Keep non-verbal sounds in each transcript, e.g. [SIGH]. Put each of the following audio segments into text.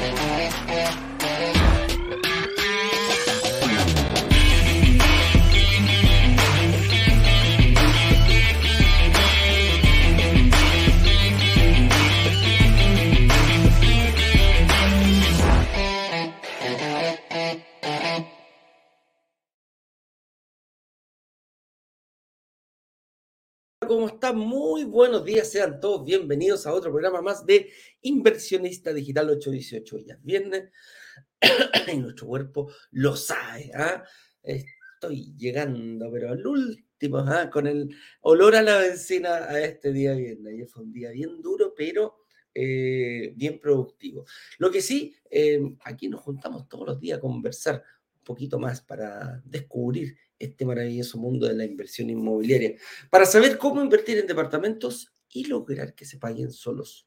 Thank you. ¿Cómo están? Muy buenos días, sean todos bienvenidos a otro programa más de Inversionista Digital 818. Ya viernes [COUGHS] y nuestro cuerpo lo sabe. ¿ah? Estoy llegando, pero al último, ¿ah? con el olor a la benzina a este día viernes. Ayer fue un día bien duro, pero eh, bien productivo. Lo que sí, eh, aquí nos juntamos todos los días a conversar un poquito más para descubrir este maravilloso mundo de la inversión inmobiliaria, para saber cómo invertir en departamentos y lograr que se paguen solos.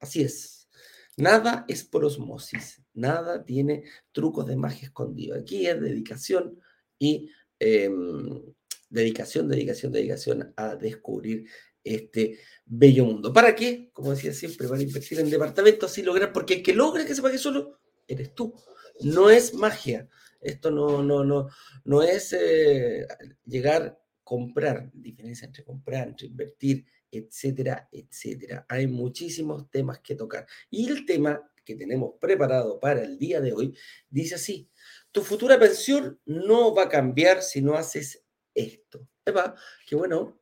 Así es, nada es por osmosis, nada tiene trucos de magia escondido. Aquí es dedicación y em, dedicación, dedicación, dedicación a descubrir este bello mundo. ¿Para qué? Como decía siempre, para invertir en departamentos y lograr, porque el que logra que se pague solo, eres tú. No es magia. Esto no, no, no, no es eh, llegar, comprar, diferencia entre comprar, entre invertir, etcétera, etcétera. Hay muchísimos temas que tocar. Y el tema que tenemos preparado para el día de hoy dice así, tu futura pensión no va a cambiar si no haces esto. Eva, qué bueno.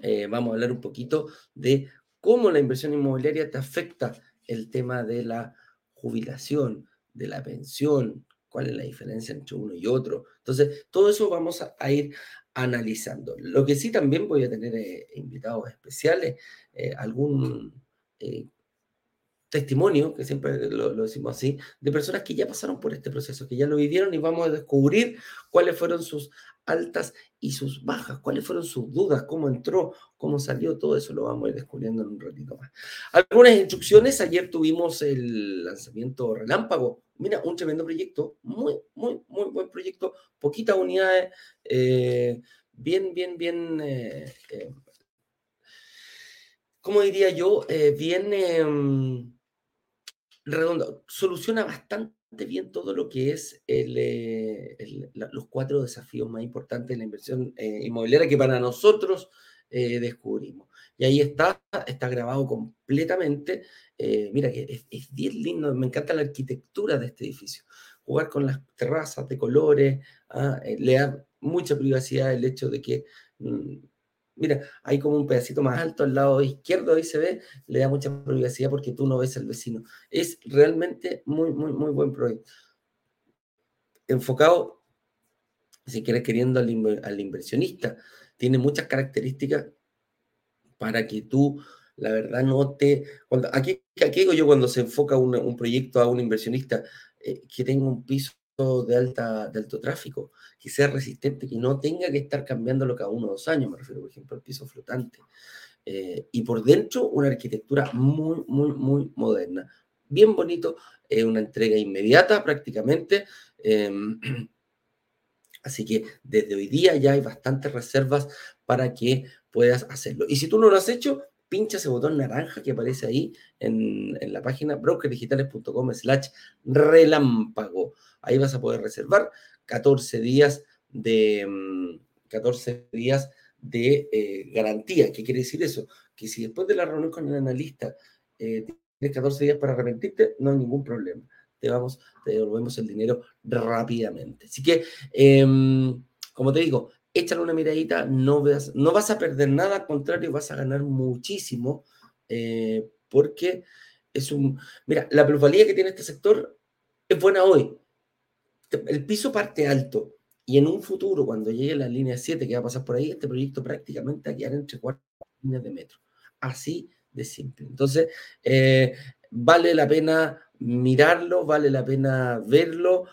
Eh, vamos a hablar un poquito de cómo la inversión inmobiliaria te afecta el tema de la jubilación, de la pensión, cuál es la diferencia entre uno y otro. Entonces, todo eso vamos a, ir analizando. Lo que sí también voy a tener eh, invitados especiales, eh, algún eh, testimonio, que siempre lo, decimos así, de personas que ya pasaron por este proceso, que ya lo vivieron y vamos a descubrir cuáles fueron sus altas y sus bajas, cuáles fueron sus dudas, cómo entró, cómo salió, todo eso lo vamos a ir descubriendo en un ratito más. Algunas instrucciones, ayer tuvimos el lanzamiento relámpago, mira, un tremendo proyecto, muy, muy, muy buen proyecto, poquitas unidades, eh, bien, bien, bien, eh, eh, ¿cómo diría yo? bien em, redondo, soluciona bastante bien todo lo que es eh, los cuatro desafíos más importantes de la inversión eh, inmobiliaria que para nosotros eh, descubrimos. Y ahí está, está grabado completamente. mira que es, bien lindo, me encanta la arquitectura de este edificio. Jugar con las terrazas de colores, ah, le da mucha privacidad el hecho de que mm, Mira, hay como un pedacito más alto al lado izquierdo, ahí se ve, le da mucha privacidad porque tú no ves al vecino. Es realmente muy, muy, muy buen proyecto. Enfocado, si quieres, queriendo al, inversionista. Tiene muchas características para que tú, la verdad, no te... Aquí, aquí digo yo cuando se enfoca un, proyecto a un inversionista, eh, que tenga un piso de, alta, alto tráfico, que sea resistente, que no tenga que estar cambiándolo cada uno o dos años, me refiero, por ejemplo, al piso flotante. Eh, y por dentro, una arquitectura muy, muy, muy moderna. Bien bonito, eh, una entrega inmediata prácticamente. Em, [CLEARS THROAT] así que desde hoy día ya hay bastantes reservas para que puedas hacerlo. Y si tú no lo has hecho, pincha ese botón naranja que aparece ahí en, la página brokerdigitales.com slash relámpago. Ahí vas a poder reservar 14 días de, 14 mm, días de eh, garantía. ¿Qué quiere decir eso? Que si después de la reunión con el analista eh, tienes 14 días para arrepentirte, no hay ningún problema. Te vamos, te devolvemos el dinero rápidamente. Así que, em, como te digo, échale una miradita, no, veas, no vas a perder nada, al contrario, vas a ganar muchísimo, eh, porque es un... Mira, la plusvalía que tiene este sector es buena hoy, el piso parte alto y en un futuro, cuando llegue la línea 7 que va a pasar por ahí, este proyecto prácticamente va a quedar entre cuatro líneas de metro. Así de simple. Entonces, eh, vale la pena mirarlo, vale la pena verlo,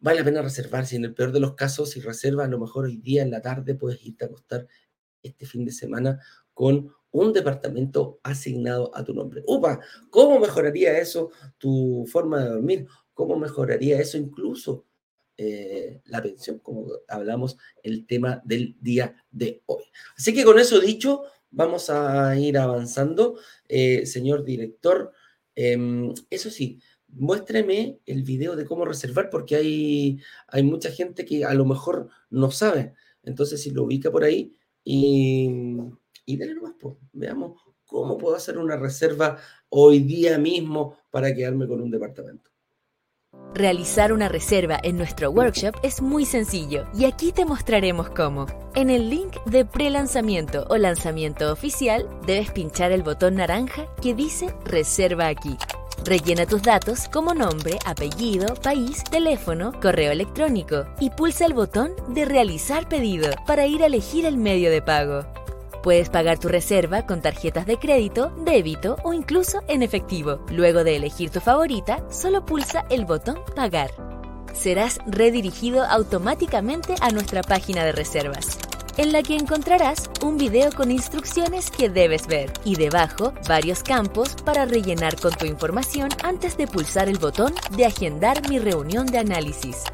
vale la pena reservarse. En el peor de los casos, si reservas, a lo mejor hoy día en la tarde puedes irte a acostar este fin de semana con un departamento asignado a tu nombre. Upa, ¿cómo mejoraría eso tu forma de dormir? ¿Cómo mejoraría eso incluso eh, la pensión, como hablamos el tema del día de hoy? Así que con eso dicho, vamos a ir avanzando. Eh, señor director, Em, eso sí, muéstreme el video de cómo reservar porque hay, hay mucha gente que a lo mejor no sabe. Entonces, si lo ubica por ahí y, y dale nomás, pues, veamos cómo puedo hacer una reserva hoy día mismo para quedarme con un departamento. Realizar una reserva en nuestro workshop es muy sencillo y aquí te mostraremos cómo. En el link de pre-lanzamiento o lanzamiento oficial debes pinchar el botón naranja que dice Reserva aquí. Rellena tus datos como nombre, apellido, país, teléfono, correo electrónico y pulsa el botón de Realizar pedido para ir a elegir el medio de pago. Puedes pagar tu reserva con tarjetas de crédito, débito o incluso en efectivo. Luego de elegir tu favorita, solo pulsa el botón Pagar. Serás redirigido automáticamente a nuestra página de reservas, en la que encontrarás un video con instrucciones que debes ver y debajo varios campos para rellenar con tu información antes de pulsar el botón de Agendar mi reunión de análisis.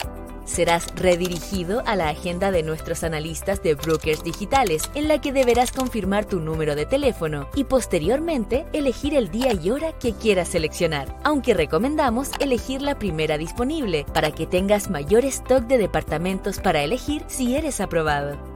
Serás redirigido a la agenda de nuestros analistas de brokers digitales, en la que deberás confirmar tu número de teléfono y posteriormente elegir el día y hora que quieras seleccionar, aunque recomendamos elegir la primera disponible para que tengas mayor stock de departamentos para elegir si eres aprobado.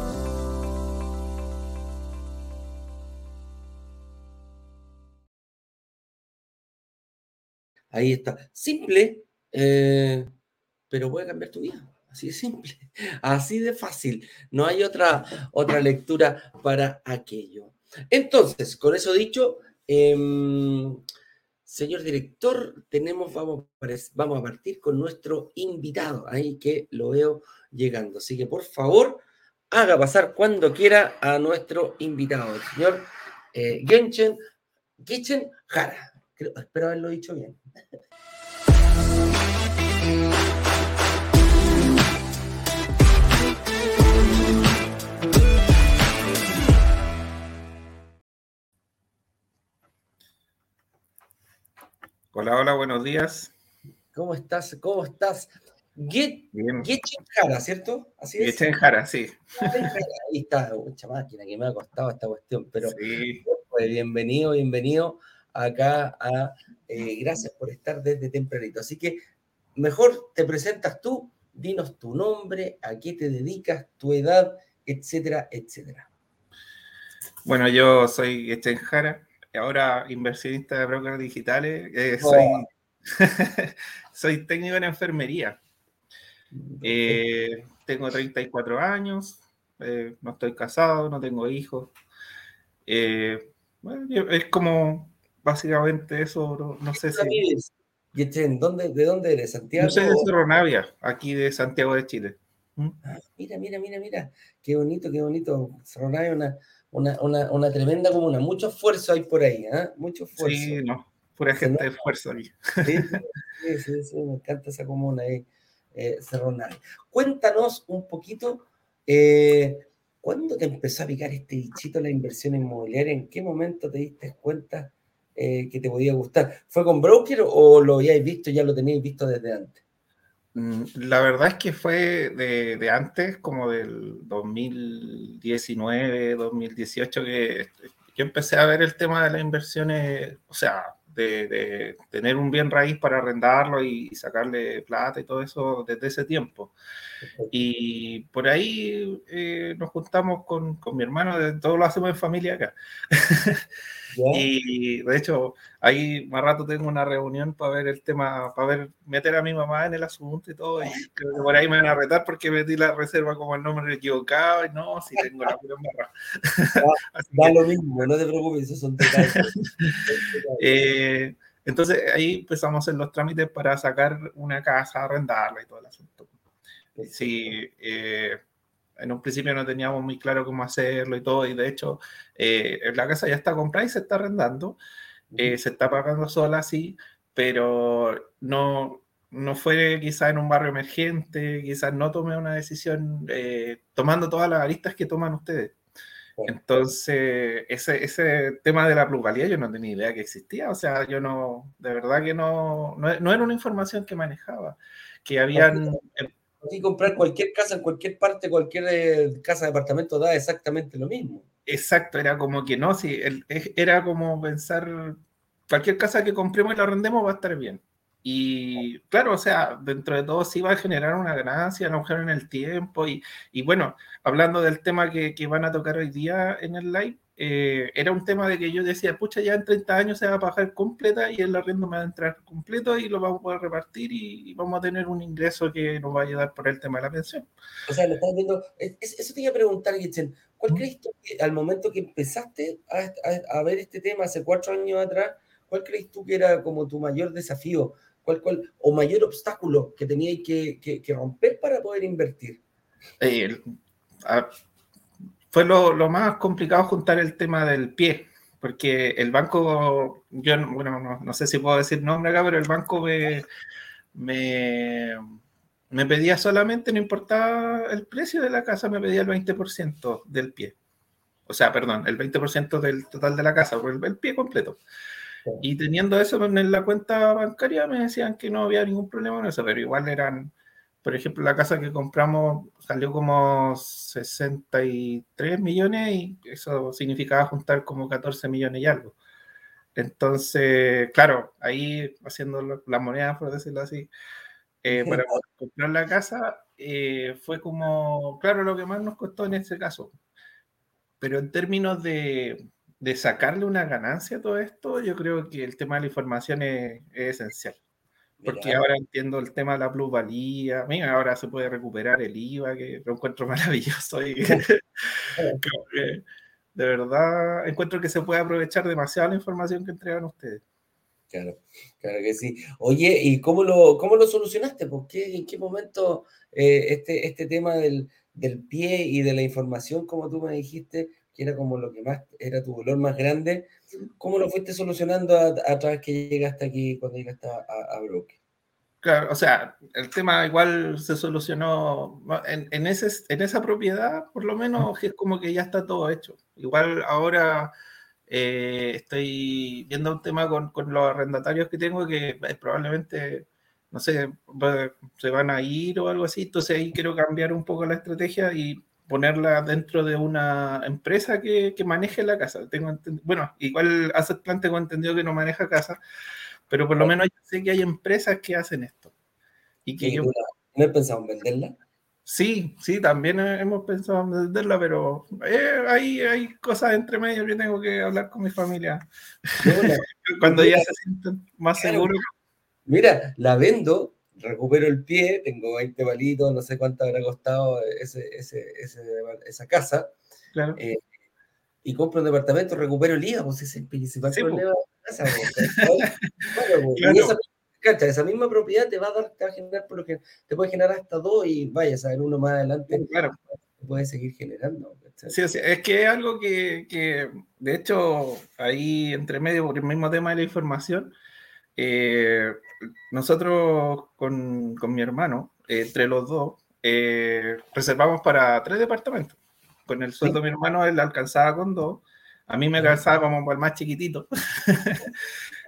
Ahí está. Simple, eh, pero puede cambiar tu vida. Así de simple, [LAUGHS] así de fácil. No hay otra, otra lectura para aquello. Entonces, con eso dicho, em, señor director, tenemos, vamos, vamos a partir con nuestro invitado, ahí que lo veo llegando. Así que por favor, haga pasar cuando quiera a nuestro invitado, el señor eh, Genchen, Jara espero haberlo dicho bien. Hola, hola, buenos días. ¿Cómo estás? ¿Cómo estás? Get, Jara, ¿cierto? Así es. Jara, sí. Ahí está, mucha máquina que me ha costado esta cuestión, pero pues, bienvenido, bienvenido acá a eh, gracias por estar desde tempranito. Así que mejor te presentas tú, dinos tu nombre, a qué te dedicas, tu edad, etcétera, etcétera. Bueno, yo soy Echen Jara, ahora inversionista de brokers digitales. Eh, soy, oh. [LAUGHS] soy técnico en enfermería. Eh, tengo 34 años, no estoy casado, no tengo hijos. es como básicamente eso, no, sé si... ¿Dónde, ¿De dónde eres? ¿Santiago? Yo soy de Cerro Navia, aquí de Santiago de Chile. ¿Mm? Ah, mira, mira, mira, mira. Qué bonito, qué bonito. Cerro Navia, una, una, una, una tremenda comuna. Mucho esfuerzo hay por ahí, ¿eh? Mucho esfuerzo. Sí, no. Pura gente de esfuerzo ahí. [LAUGHS] Sí, sí, sí, me encanta esa comuna ahí, eh, Cerro Navia. Cuéntanos un poquito, eh, ¿cuándo te empezó a picar este bichito la inversión inmobiliaria? ¿En qué momento te diste cuenta? Eh, que te podía gustar. ¿Fue con broker o lo habíais visto, ya lo teníais visto desde antes? Mm, la verdad es que fue de, antes, como del 2019, 2018, que yo empecé a ver el tema de las inversiones, o sea, de, tener un bien raíz para arrendarlo y, sacarle plata y todo eso desde ese tiempo. Y por ahí eh, nos juntamos con, con mi hermano, de, todo lo hacemos en familia acá. [LAUGHS] Y de hecho, ahí más rato tengo una reunión para ver el tema, para ver, meter a mi mamá en el asunto y todo. Y creo que por ahí me van a retar porque metí la reserva como el nombre equivocado. Y no, si tengo la pura barra. [LAUGHS] Da, lo mismo, no te preocupes, esos son detalles. [LAUGHS] eh, entonces ahí empezamos a hacer los trámites para sacar una casa, arrendarla y todo el asunto. Sí, eh, en un principio no teníamos muy claro cómo hacerlo y todo, y de hecho eh, la casa ya está comprada y se está arrendando, eh, se está pagando sola, sí, pero no, no fue quizás en un barrio emergente, quizás no tomé una decisión eh, tomando todas las aristas que toman ustedes. Entonces, ese, ese tema de la plusvalía yo no tenía idea que existía, o sea, yo no, de verdad que no, no, era una información que manejaba, que habían... Aquí comprar cualquier casa en cualquier parte, cualquier eh, casa de departamento da exactamente lo mismo. Exacto, era como que no, sí, era como pensar, cualquier casa que compremos y la arrendemos va a estar bien. Y claro, o sea, dentro de todo sí va a generar una ganancia, a lo mejor en el tiempo. Y, y bueno, hablando del tema que, que, van a tocar hoy día en el live, eh, era un tema de que yo decía, pucha, ya en 30 años se va a pagar completa y el arriendo me va a entrar completo y lo vamos a poder repartir y, vamos a tener un ingreso que nos va a ayudar por el tema de la pensión. O sea, lo estás viendo, eso te iba a preguntar, Gitzen, ¿cuál crees tú que al momento que empezaste a, a ver este tema hace cuatro años atrás, cuál crees tú que era como tu mayor desafío? ¿Cuál, cuál, o mayor obstáculo que teníais que, que, romper para poder invertir? Eh, fue lo, lo, más complicado juntar el tema del pie, porque el banco, yo bueno, no, no, sé si puedo decir nombre acá, pero el banco me, me, me, pedía solamente, no importaba el precio de la casa, me pedía el 20% del pie. O sea, perdón, el 20% del total de la casa, el, el pie completo. Y teniendo eso en la cuenta bancaria me decían que no había ningún problema con eso, pero igual eran, por ejemplo, la casa que compramos salió como 63 millones y eso significaba juntar como 14 millones y algo. Entonces, claro, ahí haciendo la moneda, por decirlo así, eh, para comprar la casa, eh, fue como, claro, lo que más nos costó en este caso. Pero en términos de, de sacarle una ganancia a todo esto, yo creo que el tema de la información es, esencial. Porque ahora entiendo el tema de la plusvalía. Mira, ahora se puede recuperar el IVA, que lo encuentro [LAUGHS] maravilloso. Y [LAUGHS] de verdad, encuentro que se puede aprovechar demasiado la información que entregan ustedes. Claro, claro que sí. Oye, ¿y cómo lo, cómo lo solucionaste? ¿Por qué, ¿En qué momento eh, este, este tema del, del pie y de la información, como tú me dijiste, que era como lo que más era tu dolor más grande, ¿cómo lo fuiste solucionando a, través que llegaste aquí cuando llegaste a, a Broke? Claro, o sea, el tema igual se solucionó en, en, ese, en esa propiedad, por lo menos es como que ya está todo hecho. Igual ahora eh, estoy viendo un tema con, con, los arrendatarios que tengo que probablemente, no sé, se van a ir o algo así, entonces ahí quiero cambiar un poco la estrategia y ponerla dentro de una empresa que, que maneje la casa. Tengo bueno, igual Asset Plan tengo entendido que no maneja casa, pero por lo menos yo sé que hay empresas que hacen esto. Y que yo... ¿No he pensado en venderla? Sí, sí, también hemos pensado en venderla, pero eh, hay, hay cosas entre medio que tengo que hablar con mi familia. [LAUGHS] Cuando ya se sienten más seguros. Mira, la vendo recupero el pie, tengo 20 palitos, no sé cuánto habrá costado ese, ese, esa casa. Claro. Eh, y compro un departamento, recupero el IVA, pues ese es el principal problema de la casa. Pues, [LAUGHS] y esa, esa, misma propiedad te va a dar, te va a generar por lo que te puede generar hasta dos y vaya a saber uno más adelante. Claro. Te puede seguir generando. Sí, es que es algo que, que, de hecho, ahí entre medio, por el mismo tema de la información, eh, nosotros con, con, mi hermano, entre los dos, eh, reservamos para tres departamentos. Con el sueldo de mi hermano, él alcanzaba con dos. A mí me alcanzaba como para el más chiquitito. [LAUGHS]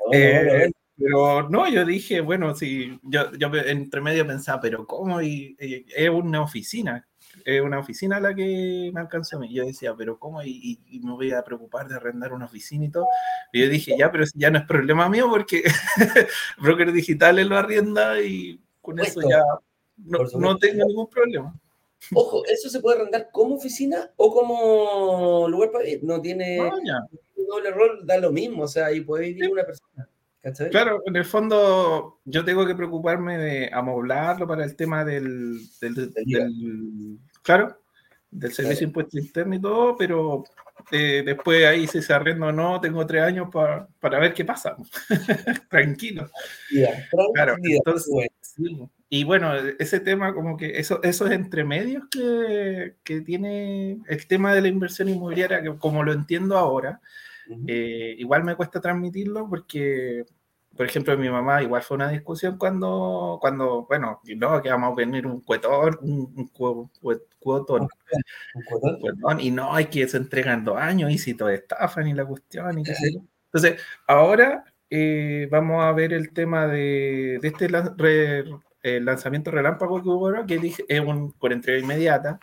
Oh, eh, pero no, yo dije, bueno, si yo, yo entre medio pensaba, pero ¿cómo? Y, es una oficina es una oficina la que me alcanzó a mí. Yo decía, pero ¿cómo? Y, me voy a preocupar de arrendar una oficina y todo. Y yo dije, ya, pero ya no es problema mío porque [LAUGHS] broker digital lo arrienda y con eso ya no, tengo ningún problema. Ojo, ¿eso se puede arrendar como oficina o como lugar para ir? No tiene doble rol, da lo mismo, o sea, ahí puede vivir una persona. Claro, en el fondo yo tengo que preocuparme de amoblarlo para el tema del, del, claro, del servicio de impuesto interno y todo, pero eh, después ahí si se arrenda o no, tengo tres años para ver qué pasa. [LAUGHS] tranquilo. claro, entonces, Y bueno, ese tema como que eso, esos entremedios que, que tiene el tema de la inversión inmobiliaria, que como lo entiendo ahora, eh, igual me cuesta transmitirlo porque por ejemplo, mi mamá igual fue una discusión cuando, cuando bueno, no, que vamos a venir un cuetón, un, un, cuotón, y no, hay que se entregan dos años y si todo estafan y la cuestión y qué sé Entonces, ahora eh, vamos a ver el tema de, de este el lanzamiento relámpago que hubo que es un, por entrega inmediata,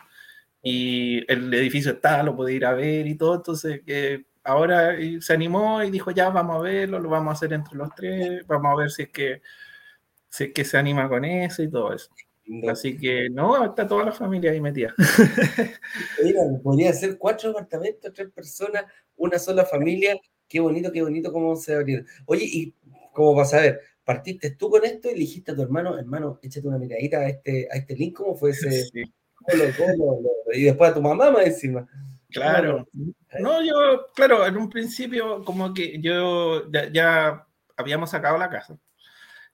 y el edificio está, lo puede ir a ver y todo, entonces que ahora se animó y dijo, ya vamos a verlo, lo vamos a hacer entre los tres, vamos a ver si es que, si es que se anima con eso y todo eso. Así que no, está toda la familia ahí metida. [LAUGHS] Mira, podría ser cuatro apartamentos, tres personas, una sola familia. Qué bonito, qué bonito cómo se va a abrir. Oye, y cómo vas a ver, partiste tú con esto y dijiste a tu hermano, hermano, échate una miradita a este, a este link, ¿cómo fue ese? y después a tu mamá más encima. Claro. No, yo, claro, en un principio como que yo ya, habíamos sacado la casa.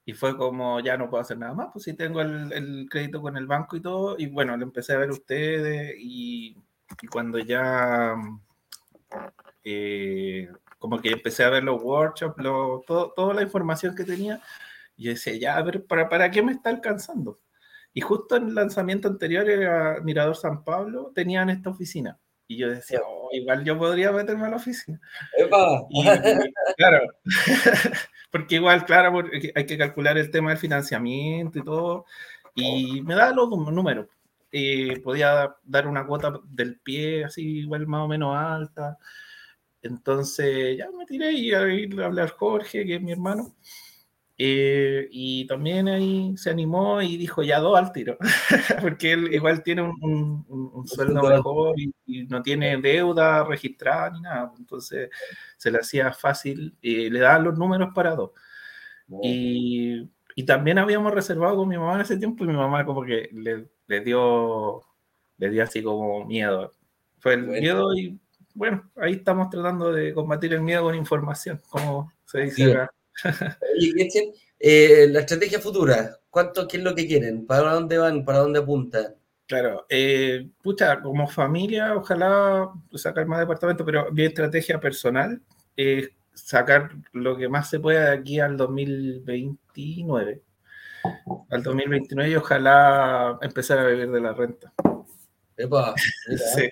Y fue como, ya no puedo hacer nada más, pues si tengo el, crédito con el banco y todo. Y bueno, lo empecé a ver ustedes y, cuando ya, eh, como que empecé a ver los workshops, lo, todo, toda la información que tenía, y decía, ya, a ver, ¿para, ¿para qué me está alcanzando? Y justo en el lanzamiento anterior era Mirador San Pablo, tenían esta oficina. Y yo decía, oh, igual yo podría meterme a la oficina. claro, [LAUGHS] porque igual, claro, hay que calcular el tema del financiamiento y todo. Y me da los números. Eh, podía dar una cuota del pie así, igual más o menos alta. Entonces ya me tiré y a hablé a Jorge, que es mi hermano. Eh, y también ahí se animó y dijo ya dos al tiro, [LAUGHS] porque él igual tiene un, un, sueldo mejor y, no tiene deuda registrada ni nada, entonces se le hacía fácil, y le daban los números para dos. Y, y, también habíamos reservado con mi mamá en ese tiempo y mi mamá como que le, le dio, le dio así como miedo. Fue el miedo y bueno, ahí estamos tratando de combatir el miedo con información, como se dice acá. Y eh, la estrategia futura, ¿cuánto, ¿qué es lo que quieren? ¿Para dónde van? ¿Para dónde apuntan? Claro, eh, pucha, como familia, ojalá sacar más departamentos, pero mi estrategia personal es sacar lo que más se pueda de aquí al 2029. Al 2029 y ojalá empezar a vivir de la renta. Epa, sí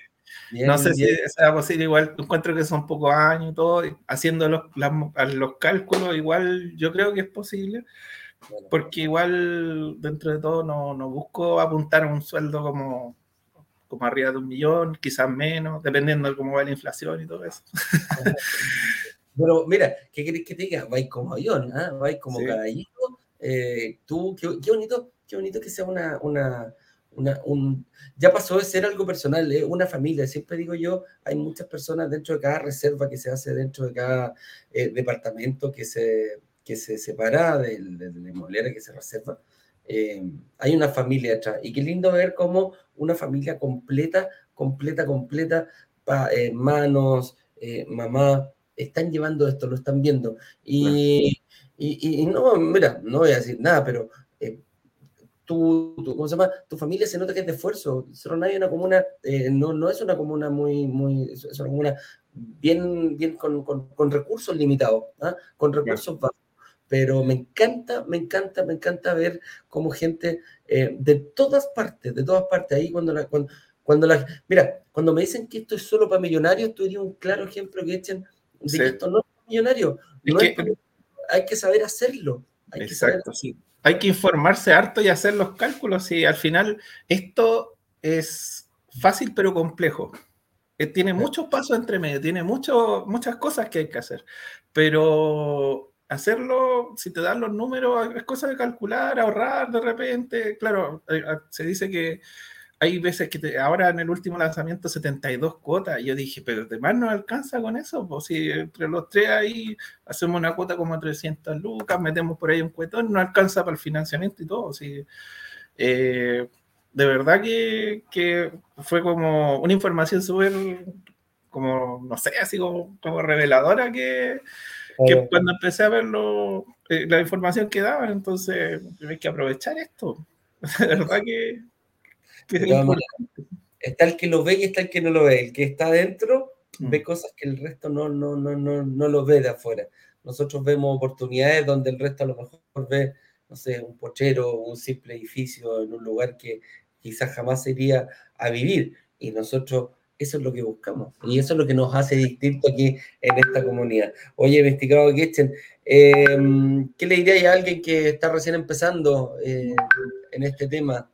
no sé si sea posible, igual encuentro que son pocos años y todo, haciendo los, los cálculos, igual yo creo que es posible, porque igual dentro de todo no, no busco apuntar a un sueldo como, como arriba de un millón, quizás menos, dependiendo de cómo va la inflación y todo eso. [LAUGHS] Pero mira, ¿qué querés que te diga? Vais como avión, ¿eh? vais como caballito. Eh, tú, qué, qué, bonito, qué bonito que sea una, una, un, ya pasó de ser algo personal, ¿eh? una familia. Siempre digo yo, hay muchas personas dentro de cada reserva que se hace dentro de cada eh, departamento que se, que se separa de, la inmobiliaria que se reserva. Eh, hay una familia detrás. Y qué lindo ver cómo una familia completa, completa, completa, hermanos, mamá, están llevando esto, lo están viendo. Y, y, y, no, mira, no voy a decir nada, pero tu, ¿cómo se llama? tu familia se nota que es de esfuerzo. Cerro Navia una comuna, eh, no, no es una comuna muy, muy, es una comuna bien, bien con, con, recursos limitados, ¿ah? con recursos bajos. Pero me encanta, me encanta, me encanta ver cómo gente eh, de todas partes, de todas partes, ahí cuando la, cuando, cuando la, mira, cuando me dicen que esto es solo para millonarios, tú dirías un claro ejemplo que echen de que esto no es para millonarios. hay que saber hacerlo. Hay Exacto, sí hay que informarse harto y hacer los cálculos y al final esto es fácil pero complejo. Eh, tiene muchos pasos entre medio, tiene mucho, muchas cosas que hay que hacer, pero hacerlo, si te dan los números, es cosa de calcular, ahorrar de repente. Claro, eh, se dice que hay veces que ahora en el último lanzamiento 72 cuotas, yo dije, pero demás no alcanza con eso, pues si entre los tres ahí hacemos una cuota como 300 lucas, metemos por ahí un cuetón, no alcanza para el financiamiento y todo, sí. Eh, de verdad que, que, fue como una información súper, como, no sé, así como, como reveladora que, que cuando empecé a ver eh, la información que daban, entonces hay que aprovechar esto. [LAUGHS] De verdad que [LAUGHS] está el que lo ve y está el que no lo ve. El que está adentro mm. ve cosas que el resto no, no, no, no, no lo ve de afuera. nosotros vemos oportunidades donde el resto a lo mejor ve, no sé, un pochero, un simple edificio en un lugar que quizás jamás iría a vivir. Y nosotros eso es lo que buscamos y eso es lo que nos hace distinto aquí en esta comunidad. Oye, investigado Kitchen, em, ¿qué le diría a alguien que está recién empezando eh, en este tema?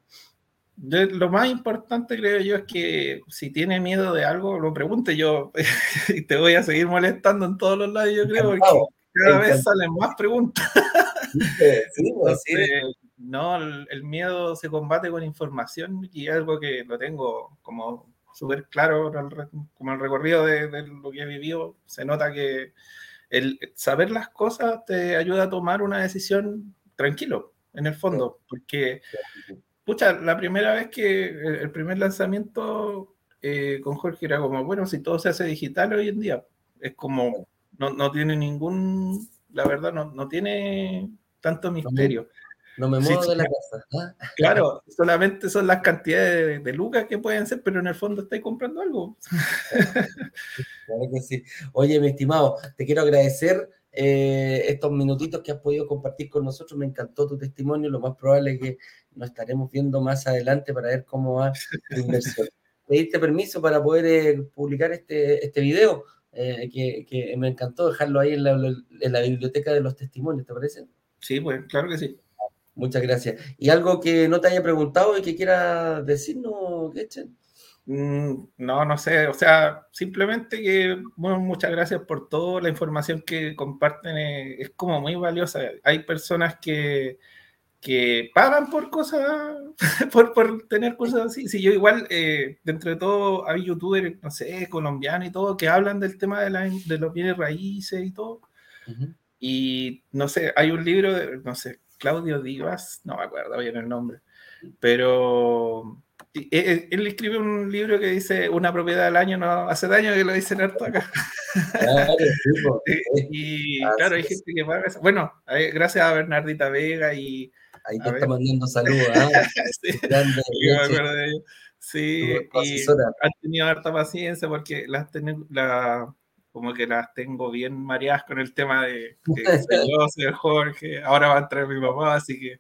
Lo más importante creo yo es que si tiene miedo de algo, lo pregunte. Yo y [LAUGHS] te voy a seguir molestando en todos los lados, yo creo, porque cada vez salen más preguntas. [LAUGHS] Pues no, el, miedo se combate con información y algo que lo tengo como súper claro, como el recorrido de, lo que he vivido, se nota que el saber las cosas te ayuda a tomar una decisión tranquilo, en el fondo, porque, pucha, la primera vez que el primer lanzamiento eh, con Jorge era como, bueno, si todo se hace digital hoy en día, es como, no, no tiene ningún, la verdad, no, no tiene tanto misterio. No me muevo de la casa. ¿ah? [LAUGHS] Claro, solamente son las cantidades de, lucas que pueden ser, pero en el fondo estáis comprando algo. [LAUGHS] Claro que sí. Oye, mi estimado, te quiero agradecer eh, estos minutitos que has podido compartir con nosotros. Me encantó tu testimonio. Lo más probable es que nos estaremos viendo más adelante para ver cómo va la inversión. [LAUGHS] Pedirte permiso para poder eh, publicar este, este video, eh, que, me encantó dejarlo ahí en la, en la biblioteca de los testimonios, ¿te parece? Sí, pues claro que sí. Muchas gracias. ¿Y algo que no te haya preguntado y que quiera decirnos, Getchen? Mm, no, no sé, o sea, simplemente que, bueno, muchas gracias por toda la información que comparten, eh, es como muy valiosa. Hay personas que, que pagan por cosas, [LAUGHS] por, por, tener cosas así. Si yo igual, eh, dentro de todo, hay youtubers, no sé, colombianos y todo, que hablan del tema de, la, de los bienes raíces y todo. Y no sé, hay un libro, de, no sé, Claudio Divas, no me acuerdo bien el nombre, pero e, e, él, escribe un libro que dice una propiedad al año no hace daño, que lo dicen harto acá. Claro, [LAUGHS] y claro, hay gente que paga eso. Bueno, gracias a Bernardita Vega y... Ahí te está mandando saludos. [LAUGHS] ¿ah? sí, me acuerdo de ello. Sí, y han tenido harta paciencia porque las, la, como que las tengo bien mareadas con el tema de yo, [LAUGHS] soy Jorge, ahora va a entrar mi papá, así que...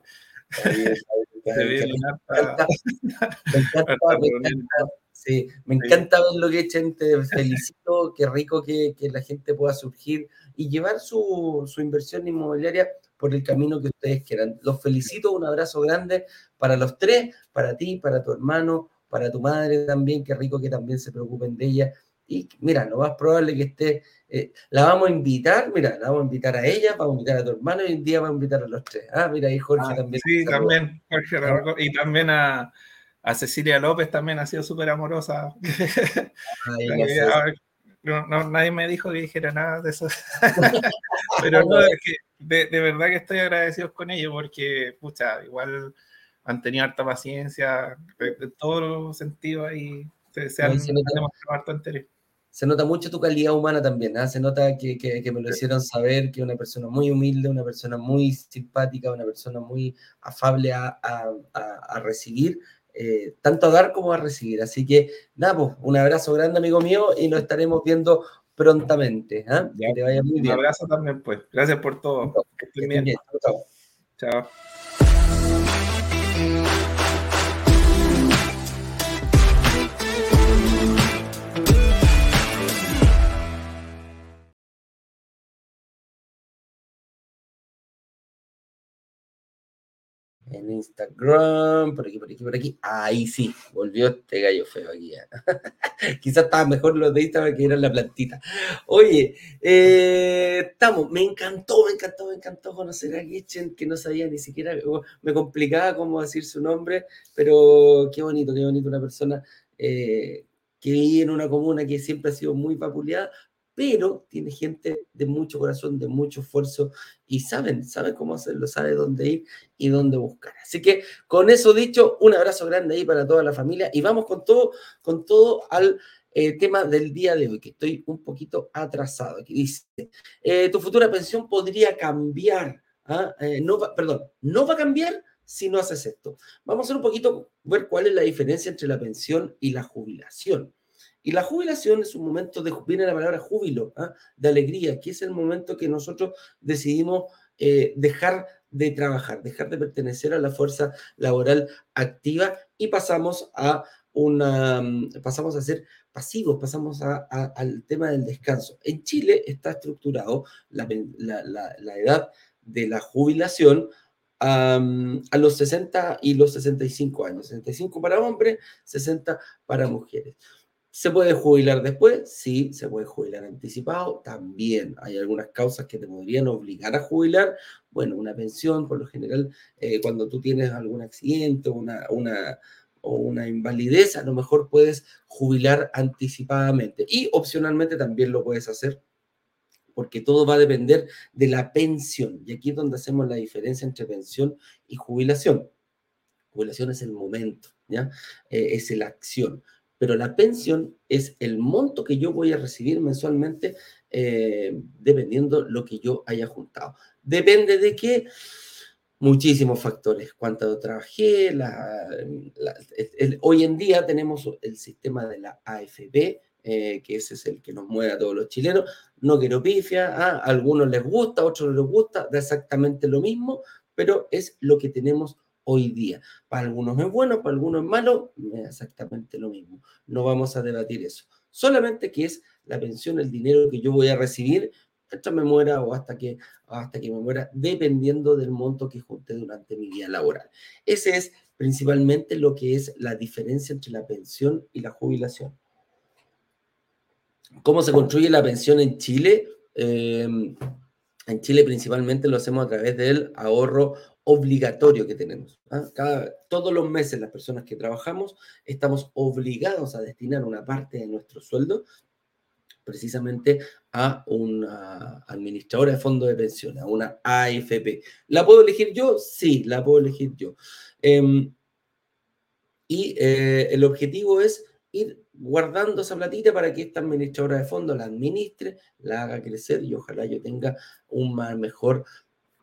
Sí, me encanta ver lo que echen, te felicito, qué rico que, que, la gente pueda surgir y llevar su, su, inversión inmobiliaria por el camino que ustedes quieran. Los felicito, un abrazo grande para los tres, para ti, para tu hermano, para tu madre también, qué rico que también se preocupen de ella y mira, lo más probable que esté, eh, la vamos a invitar, mira, la vamos a invitar a ella, vamos a invitar a tu hermano y un día vamos a invitar a los tres. Ah, mira, ahí Jorge ah, también. Sí, también, Jorge, ah. y también a, a, Cecilia López también ha sido súper amorosa. [LAUGHS] no, nadie me dijo que dijera nada de eso. [LAUGHS] Pero no, es que de, de, verdad que estoy agradecido con ellos porque, pucha, igual han tenido harta paciencia, de, todos los sentidos ahí. Se, se han, harto interés se nota mucho tu calidad humana también, ¿ah? se nota que, que, me lo hicieron saber, que una persona muy humilde, una persona muy simpática, una persona muy afable a, a, a, recibir, eh, tanto a dar como a recibir. Así que, nada, pues, un abrazo grande, amigo mío, y nos estaremos viendo prontamente. ¿ah? que te vaya muy bien. Un abrazo también, pues. Gracias por todo. que estén bien. bien. Chao. Chao. En Instagram, por aquí, por aquí, por aquí. Ahí sí, volvió este gallo feo aquí. [LAUGHS] Quizás estaba mejor los de Instagram que eran la plantita. Oye, eh, estamos, me encantó, me encantó, me encantó conocer a Gichen, que no sabía ni siquiera, me complicaba cómo decir su nombre, pero qué bonito, qué bonito una persona eh, que vive en una comuna que siempre ha sido muy vapuleada, pero tiene gente de mucho corazón, de mucho esfuerzo y saben, saben cómo hacerlo, saben dónde ir y dónde buscar. Así que con eso dicho, un abrazo grande ahí para toda la familia y vamos con todo, con todo al eh, tema del día de hoy, que estoy un poquito atrasado. Aquí dice, eh, tu futura pensión podría cambiar, ¿ah? eh, no perdón, no va a cambiar si no haces esto. Vamos a ver un poquito, ver cuál es la diferencia entre la pensión y la jubilación. Y la jubilación es un momento de, viene la palabra júbilo, ¿ah? de alegría, que es el momento que nosotros decidimos eh, dejar de trabajar, dejar de pertenecer a la fuerza laboral activa y pasamos a una, mm, pasamos a ser pasivos, pasamos al tema del descanso. En Chile está estructurado la, edad de la jubilación a los 60 y los 65 años. 65 para hombres, 60 para mujeres. ¿Se puede jubilar después? Sí, se puede jubilar anticipado. También hay algunas causas que te podrían obligar a jubilar. Bueno, una pensión, por lo general, eh, cuando tú tienes algún accidente una, una, o una invalidez, a lo mejor puedes jubilar anticipadamente. Y opcionalmente también lo puedes hacer porque todo va a depender de la pensión. Y aquí es donde hacemos la diferencia entre pensión y jubilación. Jubilación es el momento, ¿ya? Eh, es la acción pero la pensión es el monto que yo voy a recibir mensualmente eh, dependiendo lo que yo haya juntado. Depende de qué, muchísimos factores. Cuánto trabajé, hoy en día tenemos el sistema de la AFP, eh, que ese es el que nos mueve a todos los chilenos. No quiero pifia, a algunos les gusta, a otros no les gusta, da exactamente lo mismo, pero es lo que tenemos hoy día. Para algunos es bueno, para algunos es malo, exactamente lo mismo. No vamos a debatir eso. Solamente que es la pensión, el dinero que yo voy a recibir hasta me muera o hasta que, hasta que me muera, dependiendo del monto que junte durante mi vida laboral. Ese es principalmente lo que es la diferencia entre la pensión y la jubilación. ¿Cómo se construye la pensión en Chile? Eh, en Chile principalmente lo hacemos a través del ahorro obligatorio que tenemos. ¿ah? Todos los meses las personas que trabajamos estamos obligados a destinar una parte de nuestro sueldo precisamente a una administradora de fondo de pensiones, a una AFP. ¿La puedo elegir yo? Sí, la puedo elegir yo. Em, y eh, el objetivo es ir guardando esa platita para que esta administradora de fondo la administre, la haga crecer y ojalá yo tenga un mejor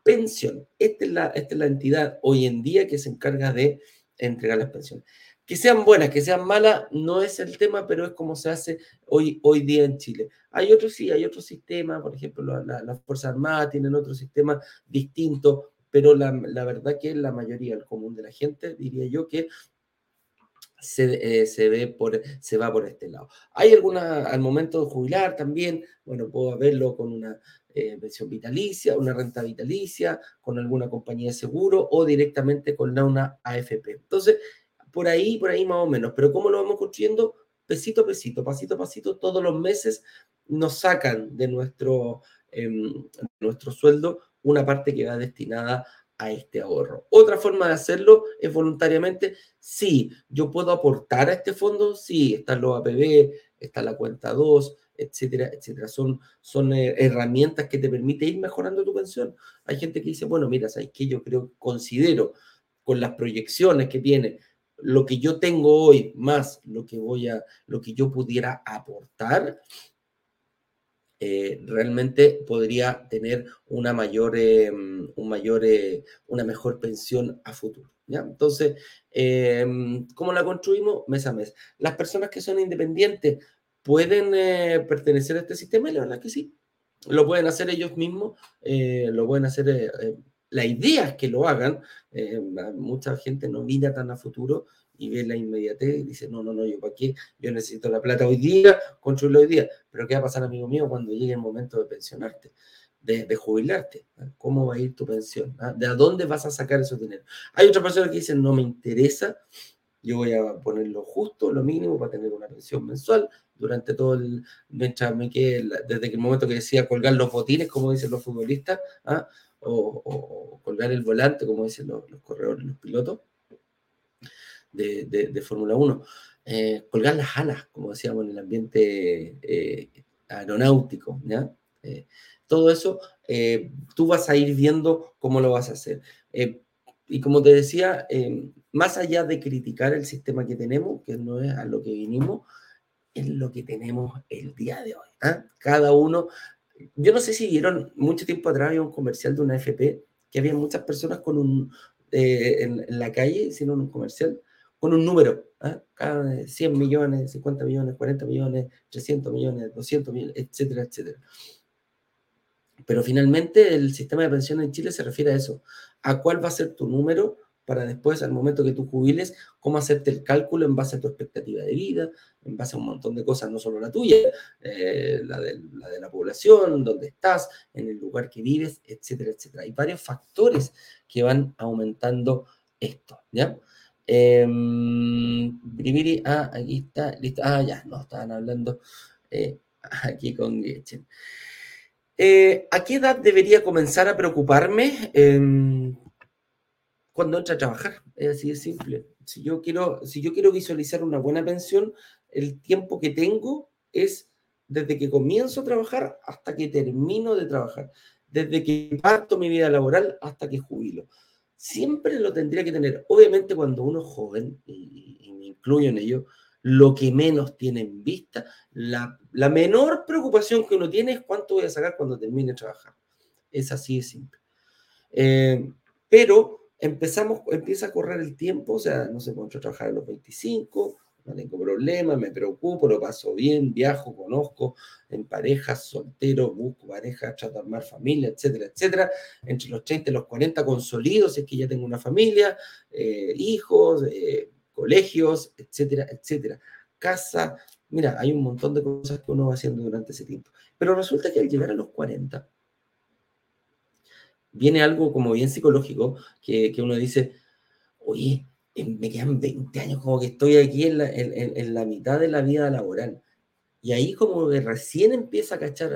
pensión. Esta es, la, esta es la entidad hoy en día que se encarga de entregar las pensiones. Que sean buenas, que sean malas, no es el tema, pero es como se hace hoy, hoy día en Chile. Hay otros, sí, hay otros sistemas, por ejemplo, las Fuerzas Armadas tienen otro sistema distinto, pero la, la verdad que la mayoría, el común de la gente, diría yo que se, eh, se, ve por, se va por este lado. Hay alguna, al momento de jubilar también, bueno, puedo verlo con una eh, pensión vitalicia, una renta vitalicia, con alguna compañía de seguro o directamente con una AFP. Entonces, por ahí, por ahí más o menos. Pero ¿cómo lo vamos construyendo? Pesito a pesito, pasito a pasito, todos los meses nos sacan de nuestro, em, nuestro sueldo una parte que va destinada a este ahorro. Otra forma de hacerlo es voluntariamente. Sí, yo puedo aportar a este fondo, sí, están los APB, está la cuenta 2, etcétera, etcétera. Son, son eh, herramientas que te permiten ir mejorando tu pensión. Hay gente que dice, bueno, mira, ¿sabes qué? Yo creo, considero con las proyecciones que tiene, lo que yo tengo hoy más lo que voy a, lo que yo pudiera aportar, eh, realmente podría tener una mayor, eh, un mayor, eh, una mejor pensión a futuro. Entonces, ¿cómo la construimos? Mes a mes. Las personas que son independientes pueden pertenecer a este sistema la verdad que sí. Lo pueden hacer ellos mismos, lo pueden hacer la idea es que lo hagan. mucha gente no mira tan a futuro y ve la inmediatez y dice, no, no, no, yo para qué, yo necesito la plata hoy día, construirlo hoy día. Pero ¿qué va a pasar, amigo mío, cuando llegue el momento de pensionarte? De, jubilarte. ¿Cómo va a ir tu pensión? ¿Ah? ¿De dónde vas a sacar esos dinero? Hay otras personas que dicen, no me interesa, yo voy a poner lo justo, lo mínimo para tener una pensión mensual durante todo el, mientras me quede, desde el momento que decía colgar los botines, como dicen los futbolistas, ¿ah? o, colgar el volante, como dicen los, los corredores, los pilotos, de, Fórmula 1. Eh, colgar las alas, como decíamos en el ambiente eh, aeronáutico. Eh, todo eso, tú vas a ir viendo cómo lo vas a hacer. y como te decía, más allá de criticar el sistema que tenemos, que no es a lo que vinimos, es lo que tenemos el día de hoy. ¿ah? Cada uno, yo no sé si vieron mucho tiempo atrás había un comercial de una FP que había muchas personas con un en, la calle, sino un comercial con un número, ¿ah? cada 100 millones, 50 millones, 40 millones, 300 millones, 200 millones, etcétera, etcétera. Pero finalmente el sistema de pensiones en Chile se refiere a eso, a cuál va a ser tu número para después, al momento que tú jubiles, cómo hacerte el cálculo en base a tu expectativa de vida, en base a un montón de cosas, no solo la tuya, eh, la, de, la, de, la población, dónde estás, en el lugar que vives, etcétera, etcétera. Hay varios factores que van aumentando esto, ¿ya? Eh, ah, aquí está, listo. Ah, ya, no, estaban hablando eh, [LAUGHS] aquí con Gretchen. Eh, ¿A qué edad debería comenzar a preocuparme? Eh, cuando entra a trabajar. Es así de simple. Si yo, quiero, si yo quiero visualizar una buena pensión, el tiempo que tengo es desde que comienzo a trabajar hasta que termino de trabajar. Desde que parto mi vida laboral hasta que jubilo. Siempre lo tendría que tener. Obviamente cuando uno es joven, y, y me incluyo en ello, lo que menos tiene en vista, la, la, menor preocupación que uno tiene es cuánto voy a sacar cuando termine de trabajar. Es así de simple. Eh, pero empezamos, empieza a correr el tiempo, o sea, no sé, puedo trabajar a los 25, no tengo problema, me preocupo, lo paso bien, viajo, conozco, en parejas, soltero, busco pareja, trato de armar familia, etcétera, etcétera. Entre los 30 y los 40 consolido, si es que ya tengo una familia, eh, hijos, eh, colegios, etcétera, etcétera. Casa, mira, hay un montón de cosas que uno va haciendo durante ese tiempo. Pero resulta que al llegar a los 40, viene algo como bien psicológico, que, que uno dice, oye, me quedan 20 años, como que estoy aquí en la, en, en la, mitad de la vida laboral. Y ahí como que recién empieza a cachar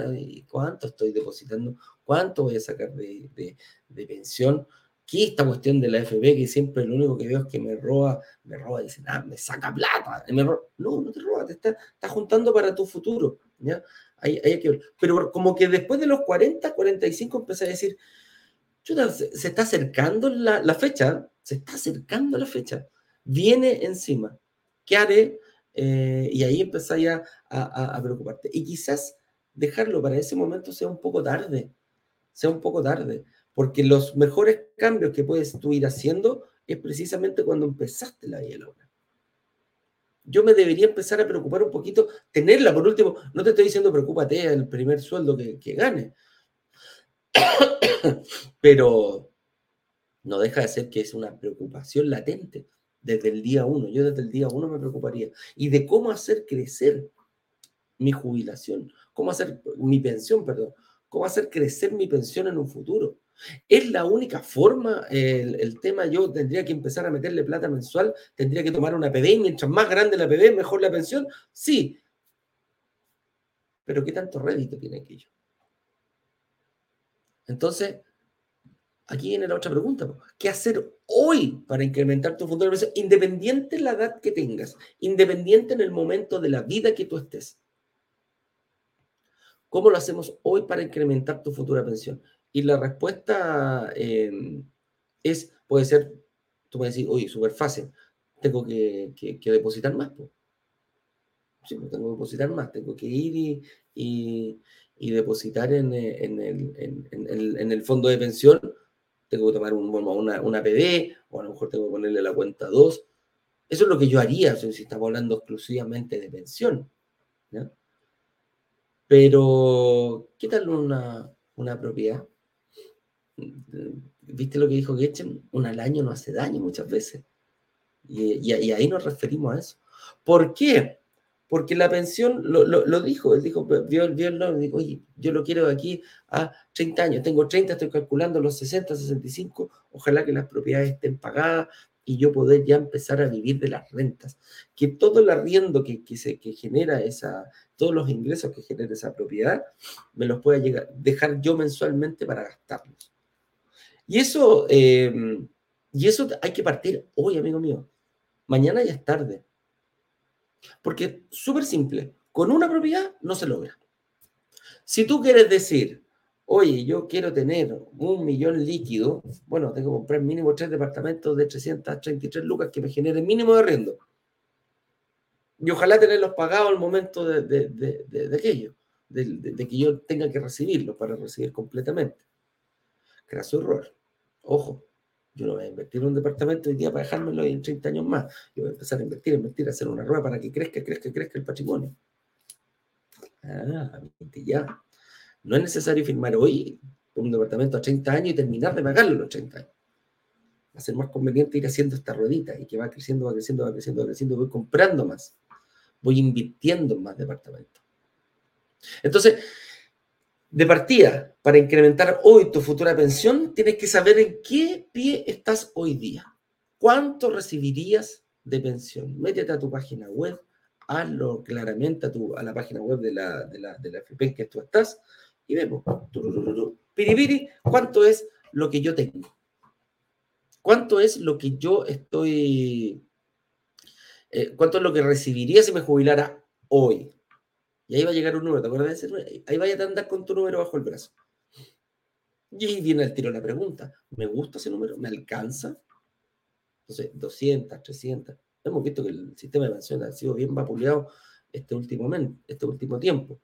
cuánto estoy depositando, cuánto voy a sacar de, de, de pensión, que esta cuestión de la FB, que siempre lo único que veo es que me roba, me roba, dice, ah, me saca plata. Me roba. No, no te roba, te está, está juntando para tu futuro. ¿ya? Hay, hay que ver. Pero como que después de los 40, 45 empecé a decir, se está acercando la, la, fecha, se está acercando la fecha, viene encima. ¿Qué haré? Eh, y ahí empezáis a, preocuparte. Y quizás dejarlo para ese momento sea un poco tarde, sea un poco tarde, porque los mejores cambios que puedes tú ir haciendo es precisamente cuando empezaste la vida laboral. Yo me debería empezar a preocupar un poquito, tenerla por último, no te estoy diciendo preocúpate el primer sueldo que, que gane, [COUGHS] pero no deja de ser que es una preocupación latente desde el día uno. Yo desde el día uno me preocuparía. Y de cómo hacer crecer mi jubilación, cómo hacer mi pensión, perdón, cómo hacer crecer mi pensión en un futuro. Es la única forma, el, el, tema, yo tendría que empezar a meterle plata mensual, tendría que tomar una PB y mientras más grande la PB, mejor la pensión. Sí. Pero ¿qué tanto rédito tiene aquello? Entonces, aquí viene la otra pregunta. ¿Qué hacer hoy para incrementar tu futuro? Independiente de la edad que tengas, independiente en el momento de la vida que tú estés. ¿Cómo lo hacemos hoy para incrementar tu futura pensión? Y la respuesta eh, es, puede ser, tú puedes decir, oye, súper fácil, tengo que, que, que depositar más. Pues. Sí, tengo que depositar más, tengo que ir y, y y depositar en, eh, en, el, en, en, el, fondo de pensión, tengo que tomar un, una, una PD o a lo mejor tengo que ponerle la cuenta 2. Eso es lo que yo haría si estamos hablando exclusivamente de pensión. Pero, ¿qué tal una, una propiedad? ¿Viste lo que dijo Getchen? Un al año no hace daño muchas veces. Y ahí nos referimos a eso. ¿Por qué? Porque la pensión, lo, lo, lo, dijo, él dijo, vio, vio el nombre, dijo, oye, yo lo quiero de aquí a 30 años, tengo 30, estoy calculando los 60, 65, ojalá que las propiedades estén pagadas y yo poder ya empezar a vivir de las rentas. Que todo el arriendo que, que, se, que genera esa, todos los ingresos que genera esa propiedad, me los pueda llegar, dejar yo mensualmente para gastarlos. Y eso, eh, y eso hay que partir hoy, amigo mío. Mañana ya es tarde. Porque súper simple, con una propiedad no se logra. Si tú quieres decir, oye, yo quiero tener un millón líquido, bueno, tengo que comprar mínimo tres departamentos de 333 lucas que me generen mínimo de arriendo. Y ojalá tenerlos pagados al momento de, de, de, de aquello, de, que yo tenga que recibirlos para recibir completamente. Graso error. Ojo, Yo no voy a invertir en un departamento hoy día para dejármelo en 30 años más. Yo voy a empezar a invertir, invertir, a hacer una rueda para que crezca, crezca, crezca el patrimonio. Ah, ya. No es necesario firmar hoy un departamento a 30 años y terminar de pagarlo los 30 años. Va a ser más conveniente ir haciendo esta ruedita y que va creciendo, va creciendo, va creciendo, va creciendo. Voy comprando más. Voy invirtiendo en más departamentos. Entonces, de partida, para incrementar hoy tu futura pensión, tienes que saber en qué pie estás hoy día. ¿Cuánto recibirías de pensión? Métete a tu página web, hazlo claramente a, tu, a la página web de la, de la, de FP en que tú estás y vemos, piripiri, cuánto es lo que yo tengo. ¿Cuánto es lo que yo estoy, eh, cuánto es lo que recibiría si me jubilara hoy? Y ahí va a llegar un número, ¿te acuerdas de ese Ahí vaya a andar con tu número bajo el brazo. Y ahí viene el tiro la pregunta. ¿Me gusta ese número? ¿Me alcanza? Entonces, 200, 300. Hemos visto que el sistema de pensión ha sido bien vapuleado este último, este último tiempo.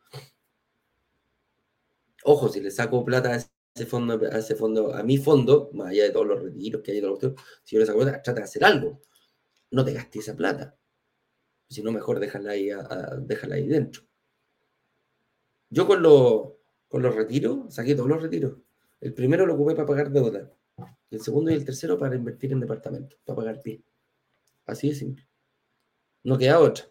Ojo, si le saco plata a ese fondo, a ese fondo, a mi fondo, más allá de todos los retiros que hay, si yo le saco plata, trata de hacer algo. No te gastes esa plata. Si no, mejor déjala ahí, déjala ahí dentro. Yo con, con los retiros, saqué todos los retiros. El primero lo ocupé para pagar deuda. El segundo y el tercero para invertir en departamento, para pagar pie. Así de simple. No queda otra.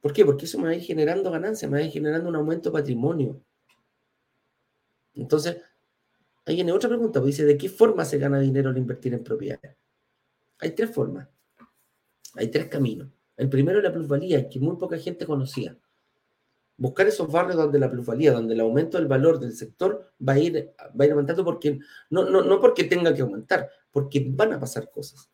¿Por qué? Porque eso me va a ir generando ganancias, me va a ir generando un aumento de patrimonio. Entonces, ahí viene otra pregunta, pues dice, ¿de qué forma se gana dinero al invertir en propiedades? Hay tres formas, hay tres caminos. El primero es la plusvalía, que muy poca gente conocía buscar esos barrios donde la plusvalía, donde el aumento del valor del sector va a ir, va a ir aumentando porque, no, no, no porque tenga que aumentar, porque van a pasar cosas.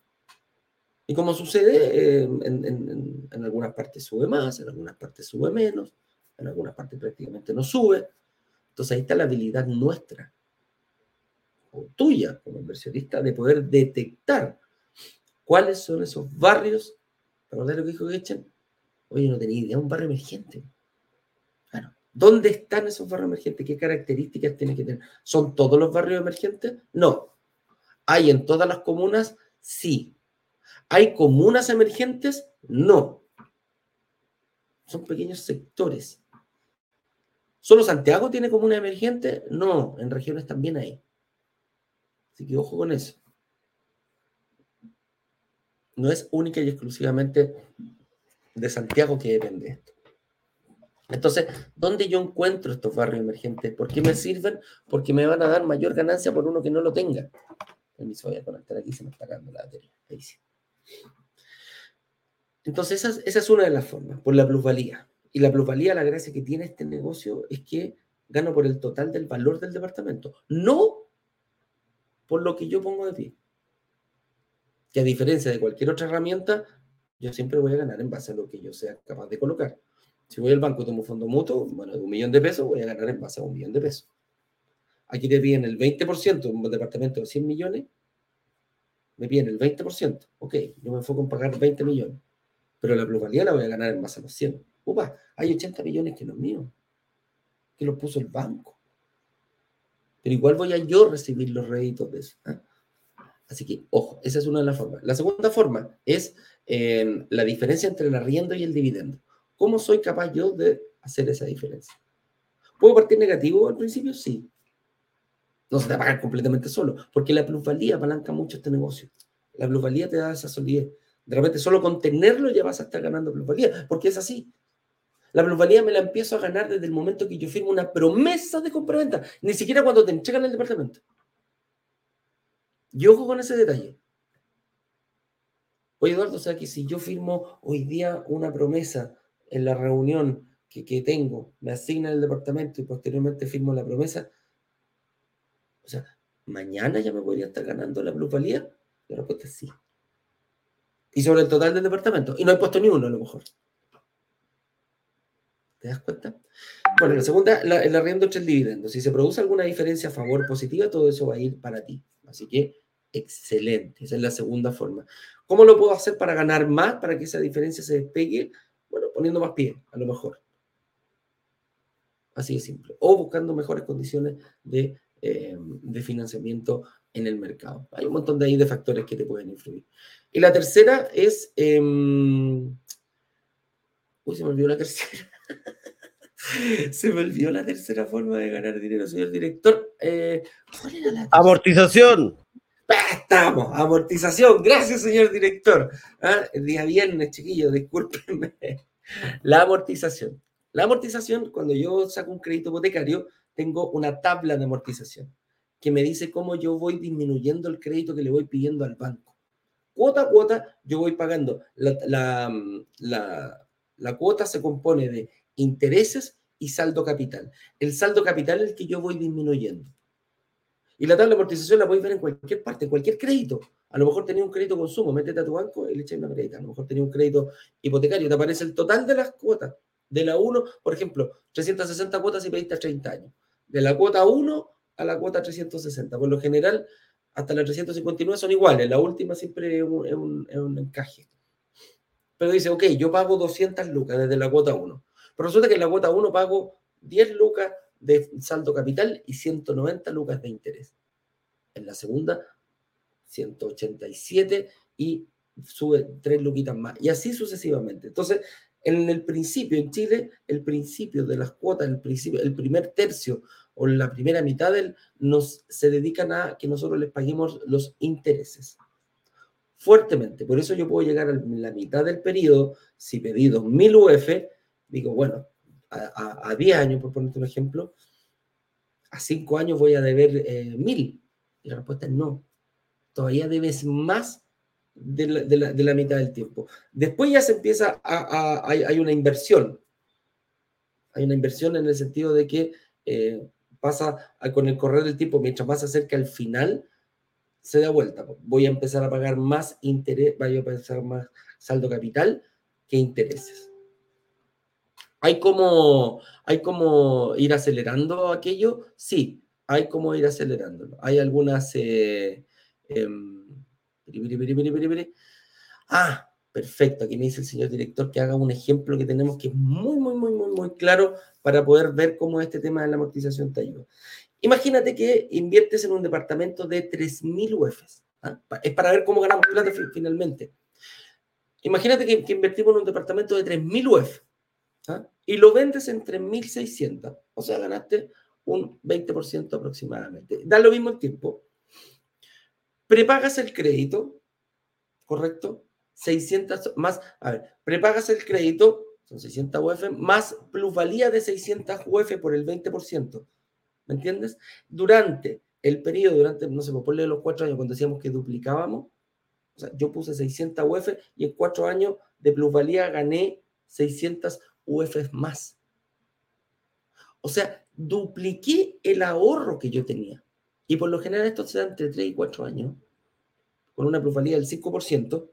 Y como sucede, eh, en, en, algunas partes sube más, en algunas partes sube menos, en algunas partes prácticamente no sube. Entonces ahí está la habilidad nuestra, o tuya como inversionista, de poder detectar cuáles son esos barrios. ¿Para lo que dijo Getchen? Oye, no tenía idea, un barrio emergente. ¿Dónde están esos barrios emergentes? ¿Qué características tienen que tener? ¿Son todos los barrios emergentes? No. ¿Hay en todas las comunas? Sí. ¿Hay comunas emergentes? No. Son pequeños sectores. ¿Solo Santiago tiene comunas emergentes? No, en regiones también hay. Así que ojo con eso. No es única y exclusivamente de Santiago que depende esto. Entonces, ¿dónde yo encuentro estos barrios emergentes? ¿Por qué me sirven? Porque me van a dar mayor ganancia por uno que no lo tenga. Permiso, voy a conectar aquí, se me está cagando la batería. Entonces, esa, es una de las formas, por la plusvalía. Y la plusvalía, la gracia que tiene este negocio es que gano por el total del valor del departamento, no por lo que yo pongo de pie. Que a diferencia de cualquier otra herramienta, yo siempre voy a ganar en base a lo que yo sea capaz de colocar. Si voy al banco y tomo un fondo mutuo, bueno, de un millón de pesos, voy a ganar en base a un millón de pesos. Aquí te piden el 20%, un departamento de 100 millones, me piden el 20%. Ok, yo me enfoco en pagar 20 millones, pero la plusvalía la voy a ganar en base a los 100. Upa, hay 80 millones que no es mío, que los puso el banco. Pero igual voy a yo recibir los réditos de eso. ¿eh? Así que, ojo, esa es una de las formas. La segunda forma es eh, la diferencia entre el arriendo y el dividendo. ¿Cómo soy capaz yo de hacer esa diferencia? ¿Puedo partir negativo al principio? Sí. No se te va a pagar completamente solo, porque la plusvalía apalanca mucho este negocio. La plusvalía te da esa solidez. De repente, solo con tenerlo ya vas a estar ganando plusvalía, porque es así. La plusvalía me la empiezo a ganar desde el momento que yo firmo una promesa de compraventa, ni siquiera cuando te entregan el departamento. Y ojo con ese detalle. Oye, Eduardo, o sea que si yo firmo hoy día una promesa en la reunión que, tengo, me asignan el departamento y posteriormente firmo la promesa, o sea, mañana ya me podría estar ganando la plusvalía. La respuesta es sí. Y sobre el total del departamento. Y no he puesto ni uno a lo mejor. ¿Te das cuenta? Bueno, la segunda, la, el arriendo entre el dividendo. Si se produce alguna diferencia a favor positiva, todo eso va a ir para ti. Así que, excelente. Esa es la segunda forma. ¿Cómo lo puedo hacer para ganar más, para que esa diferencia se despegue? Bueno, poniendo más pie, a lo mejor. Así de simple. O buscando mejores condiciones de, eh, financiamiento en el mercado. Hay un montón de ahí de factores que te pueden influir. Y la tercera es... Em, uy, se me olvidó la tercera. [LAUGHS] se me olvidó la tercera forma de ganar dinero, señor director. Eh, ¿Cuál era la Amortización. Estamos, amortización. Gracias, señor director. ¿Ah? El día viernes, chiquillo, discúlpenme. La amortización. La amortización, cuando yo saco un crédito hipotecario, tengo una tabla de amortización que me dice cómo yo voy disminuyendo el crédito que le voy pidiendo al banco. Cuota a cuota, yo voy pagando. La, la, cuota se compone de intereses y saldo capital. El saldo capital es el que yo voy disminuyendo. Y la tabla de amortización la podéis ver en cualquier parte, en cualquier crédito. A lo mejor tenía un crédito consumo, métete a tu banco y le echáis una crédito. A lo mejor tenía un crédito hipotecario, te aparece el total de las cuotas. De la 1, por ejemplo, 360 cuotas y pediste a 30 años. De la cuota 1 a la cuota 360. Por lo general, hasta la 359 son iguales. La última siempre es un, es un encaje. Pero dice, ok, yo pago 200 lucas desde la cuota 1. Pero resulta que en la cuota 1 pago 10 lucas de saldo capital y 190 lucas de interés. En la segunda, 187 y sube 3 luquitas más. Y así sucesivamente. Entonces, en el principio, en Chile, el principio de las cuotas, el, principio, el primer tercio o la primera mitad del, nos, se dedican a que nosotros les paguemos los intereses. Fuertemente. Por eso yo puedo llegar a la mitad del periodo, si pedí 2.000 UF, digo, bueno, a, 10 años, por ponerte un ejemplo, a 5 años voy a deber eh, 1.000. Y la respuesta es no. Todavía debes más de la, mitad del tiempo. Después ya se empieza a, hay, una inversión. Hay una inversión en el sentido de que eh, pasa con el correr del tiempo, mientras más se acerca al final, se da vuelta. Voy a empezar a pagar más interés, voy a empezar más saldo capital que intereses. ¿Hay como, ¿Hay como ir acelerando aquello? Sí, hay como ir acelerándolo. Hay algunas... Eh, em, Ah, perfecto. Aquí me dice el señor director que haga un ejemplo que tenemos que es muy, muy, muy, muy, muy claro para poder ver cómo este tema de la amortización te ayuda. Imagínate que inviertes en un departamento de 3.000 UFs. ¿ah? Es para ver cómo ganamos plata finalmente. Imagínate que, invertimos en un departamento de 3.000 UF ¿ah? y lo vendes en 3.600. O sea, ganaste un 20% aproximadamente. Da lo mismo el tiempo. Prepagas el crédito, ¿correcto? 600 más, a ver, prepagas el crédito, son 600 UF, más plusvalía de 600 UF por el 20%. ¿Me entiendes? Durante el periodo, durante, no sé, por de los cuatro años, cuando decíamos que duplicábamos, o sea, yo puse 600 UF y en cuatro años de plusvalía gané 600 UF más. O sea, dupliqué el ahorro que yo tenía. Y por lo general esto se da entre 3 y 4 años, con una plusvalía del 5%,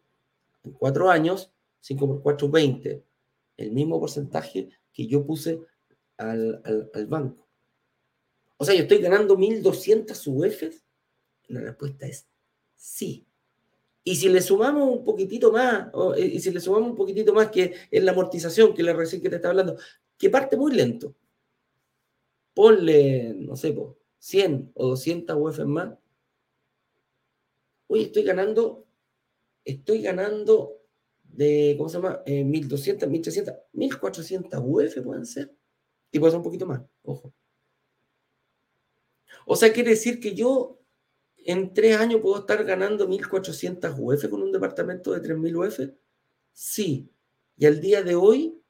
en 4 años, 5 por 4, 20, el mismo porcentaje que yo puse al, banco. O sea, yo estoy ganando 1.200 UFs. La respuesta es sí. Y si le sumamos un poquitito más, eh, y si le sumamos un poquitito más que es la amortización, que la recién que te está hablando, que parte muy lento, ponle, no sé, 100 o 200 UF más, oye, estoy ganando, estoy ganando de, ¿cómo se llama? 1200, 1300, 1400 UF pueden ser. Y puede ser un poquito más, ojo. O sea, quiere decir que yo en tres años puedo estar ganando 1400 UF con un departamento de 3000 UF. Sí. Y al día de hoy,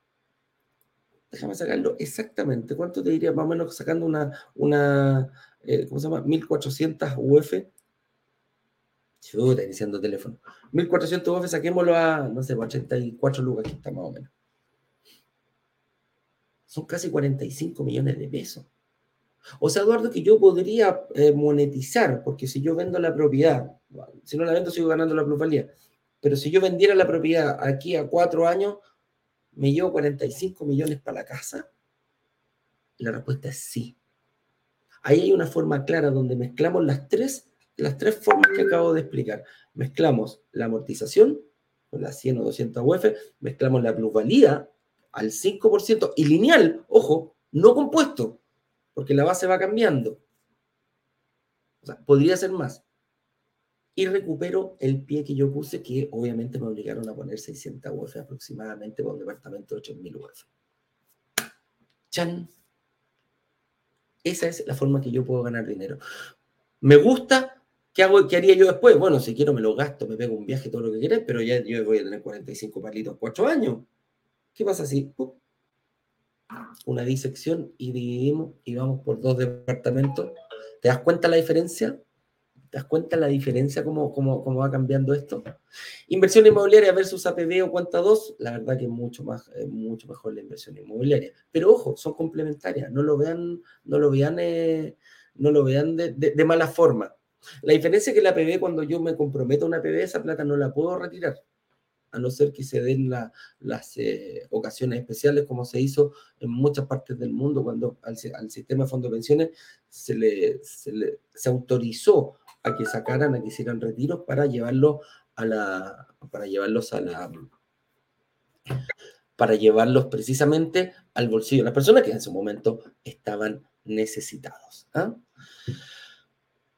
déjame sacarlo exactamente. ¿Cuánto te diría más o menos sacando una, una eh, ¿cómo se llama? 1400 UF. Chuta, iniciando teléfono. 1400 UF, saquémoslo a, no sé, 84 lucas, aquí está más o menos. Son casi 45 millones de pesos. O sea, Eduardo, que yo podría eh, monetizar, porque si yo vendo la propiedad, si no la vendo, sigo ganando la plusvalía. Pero si yo vendiera la propiedad aquí a cuatro años, ¿me llevo 45 millones para la casa? la respuesta es sí. Ahí hay una forma clara donde mezclamos las tres, las tres formas que acabo de explicar. Mezclamos la amortización con las 100 o 200 UF, mezclamos la plusvalía al 5% y lineal, ojo, no compuesto, porque la base va cambiando. O sea, podría ser más, y recupero el pie que yo puse, que obviamente me obligaron a poner 600 UF aproximadamente para un departamento de 8000 UF. ¡Chan! Esa es la forma que yo puedo ganar dinero. Me gusta. ¿Qué, hago, ¿Qué haría yo después? Bueno, si quiero me lo gasto, me pego un viaje, todo lo que quieras, pero ya yo voy a tener 45 palitos, 4 años. ¿Qué pasa si una disección y dividimos y vamos por dos departamentos? ¿Te das cuenta la diferencia? ¿Te das cuenta la diferencia, cómo, cómo, cómo va cambiando esto? Inversión inmobiliaria versus APB o cuenta 2, la verdad que es mucho, más, mucho mejor la inversión inmobiliaria. Pero ojo, son complementarias, no lo vean, no lo vean, eh, no lo vean de, de, mala forma. La diferencia es que la APB, cuando yo me comprometo a una APB, esa plata no la puedo retirar a no ser que se den las eh, ocasiones especiales, como se hizo en muchas partes del mundo, cuando al, al sistema de fondos de pensiones se le, se le, se autorizó a que sacaran, a que hicieran retiros para llevarlos a la, para llevarlos a la, para llevarlos precisamente al bolsillo de las personas que en su momento estaban necesitados. ¿ah?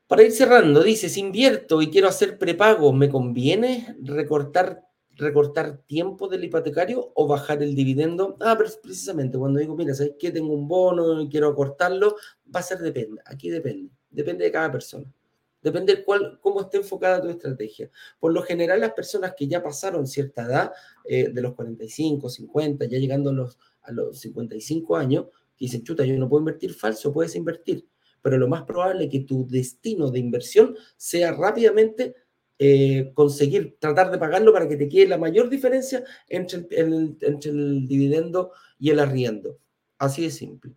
Para ir cerrando, dice, si invierto y quiero hacer prepago, ¿me conviene recortar, recortar tiempo del hipotecario o bajar el dividendo? Ah, pero precisamente cuando digo, mira, ¿sabes qué? Tengo un bono quiero acortarlo, va a ser depende, aquí depende, depende de cada persona. Depende de cuál, cómo esté enfocada tu estrategia. Por lo general, las personas que ya pasaron cierta edad, eh, de los 45, 50, ya llegando a los, a los 55 años, que dicen, chuta, yo no puedo invertir falso, puedes invertir. Pero lo más probable es que tu destino de inversión sea rápidamente eh, conseguir, tratar de pagarlo para que te quede la mayor diferencia entre el dividendo y el arriendo. Así de simple.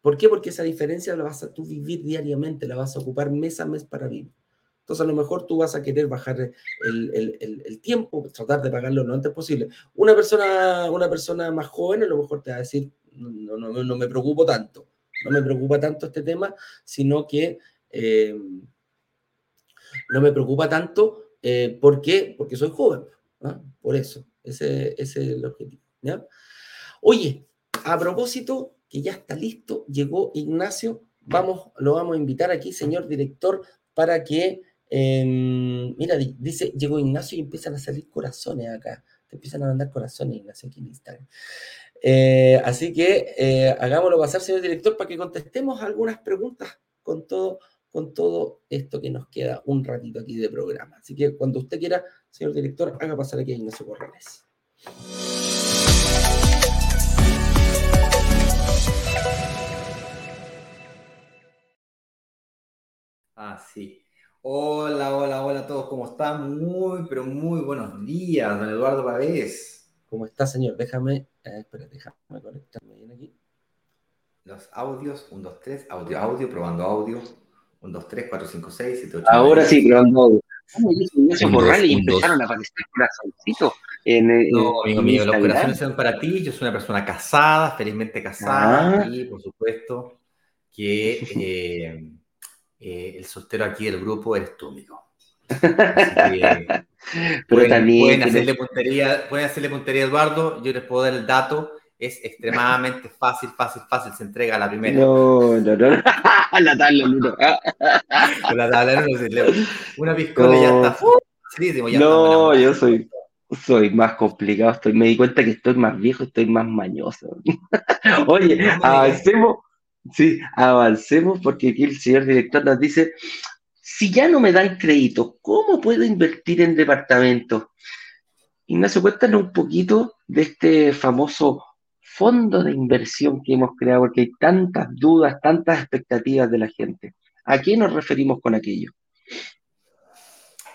¿Por qué? Porque esa diferencia la vas a tú vivir diariamente, la vas a ocupar mes a mes para vivir. Entonces, a lo mejor tú vas a querer bajar el, el, el, tiempo, tratar de pagarlo lo antes posible. Una persona, una persona más joven a lo mejor te va a decir, no, no, no me preocupo tanto, no me preocupa tanto este tema, sino que eh, no me preocupa tanto, eh, ¿por? Porque soy joven, por eso, ese, ese, es el objetivo. Oye, a propósito que ya está listo, llegó Ignacio, vamos, lo vamos a invitar aquí, señor director, para que, em, mira, dice, llegó Ignacio y empiezan a salir corazones acá, te empiezan a mandar corazones, Ignacio, aquí en Instagram. Eh, así que eh, hagámoslo pasar, señor director, para que contestemos algunas preguntas con todo, con todo esto que nos queda un ratito aquí de programa. Así que cuando usted quiera, señor director, haga pasar aquí a Ignacio Corrales. Ah, sí. Hola, hola, hola a todos, ¿cómo están? Muy, pero muy buenos días, don Eduardo Pavés. ¿Cómo está, señor? Déjame, eh, espera, déjame conectarme bien aquí. Los audios, 1, 2, 3, audio, audio, probando audio. 1, 2, 3, 4, 5, 6, 7, 8. Ahora 9. sí, probando audio. y empezaron a aparecer corazoncitos. En, en, no, amigo mío, los corazones son para ti. Yo soy una persona casada, felizmente casada, ah. y por supuesto que. Eh, eh, el soltero aquí del grupo eres tú, amigo. [LAUGHS] Pero pueden, también pueden hacerle, puntería, pueden hacerle puntería a Eduardo, yo les puedo dar el dato, es extremadamente [LAUGHS] fácil, fácil, fácil, se entrega la primera. No, no, no, [LAUGHS] la tabla uno. [LAUGHS] la tabla uno, una piscola no. ya está. ya no, yo soy, soy más complicado, estoy, me di cuenta que estoy más viejo, estoy más mañoso. Oye, avancemos, Sí, avancemos porque aquí el señor director nos dice, si ya no me dan crédito, ¿cómo puedo invertir en departamentos? Ignacio, cuéntanos un poquito de este famoso fondo de inversión que hemos creado, porque hay tantas dudas, tantas expectativas de la gente. ¿A qué nos referimos con aquello?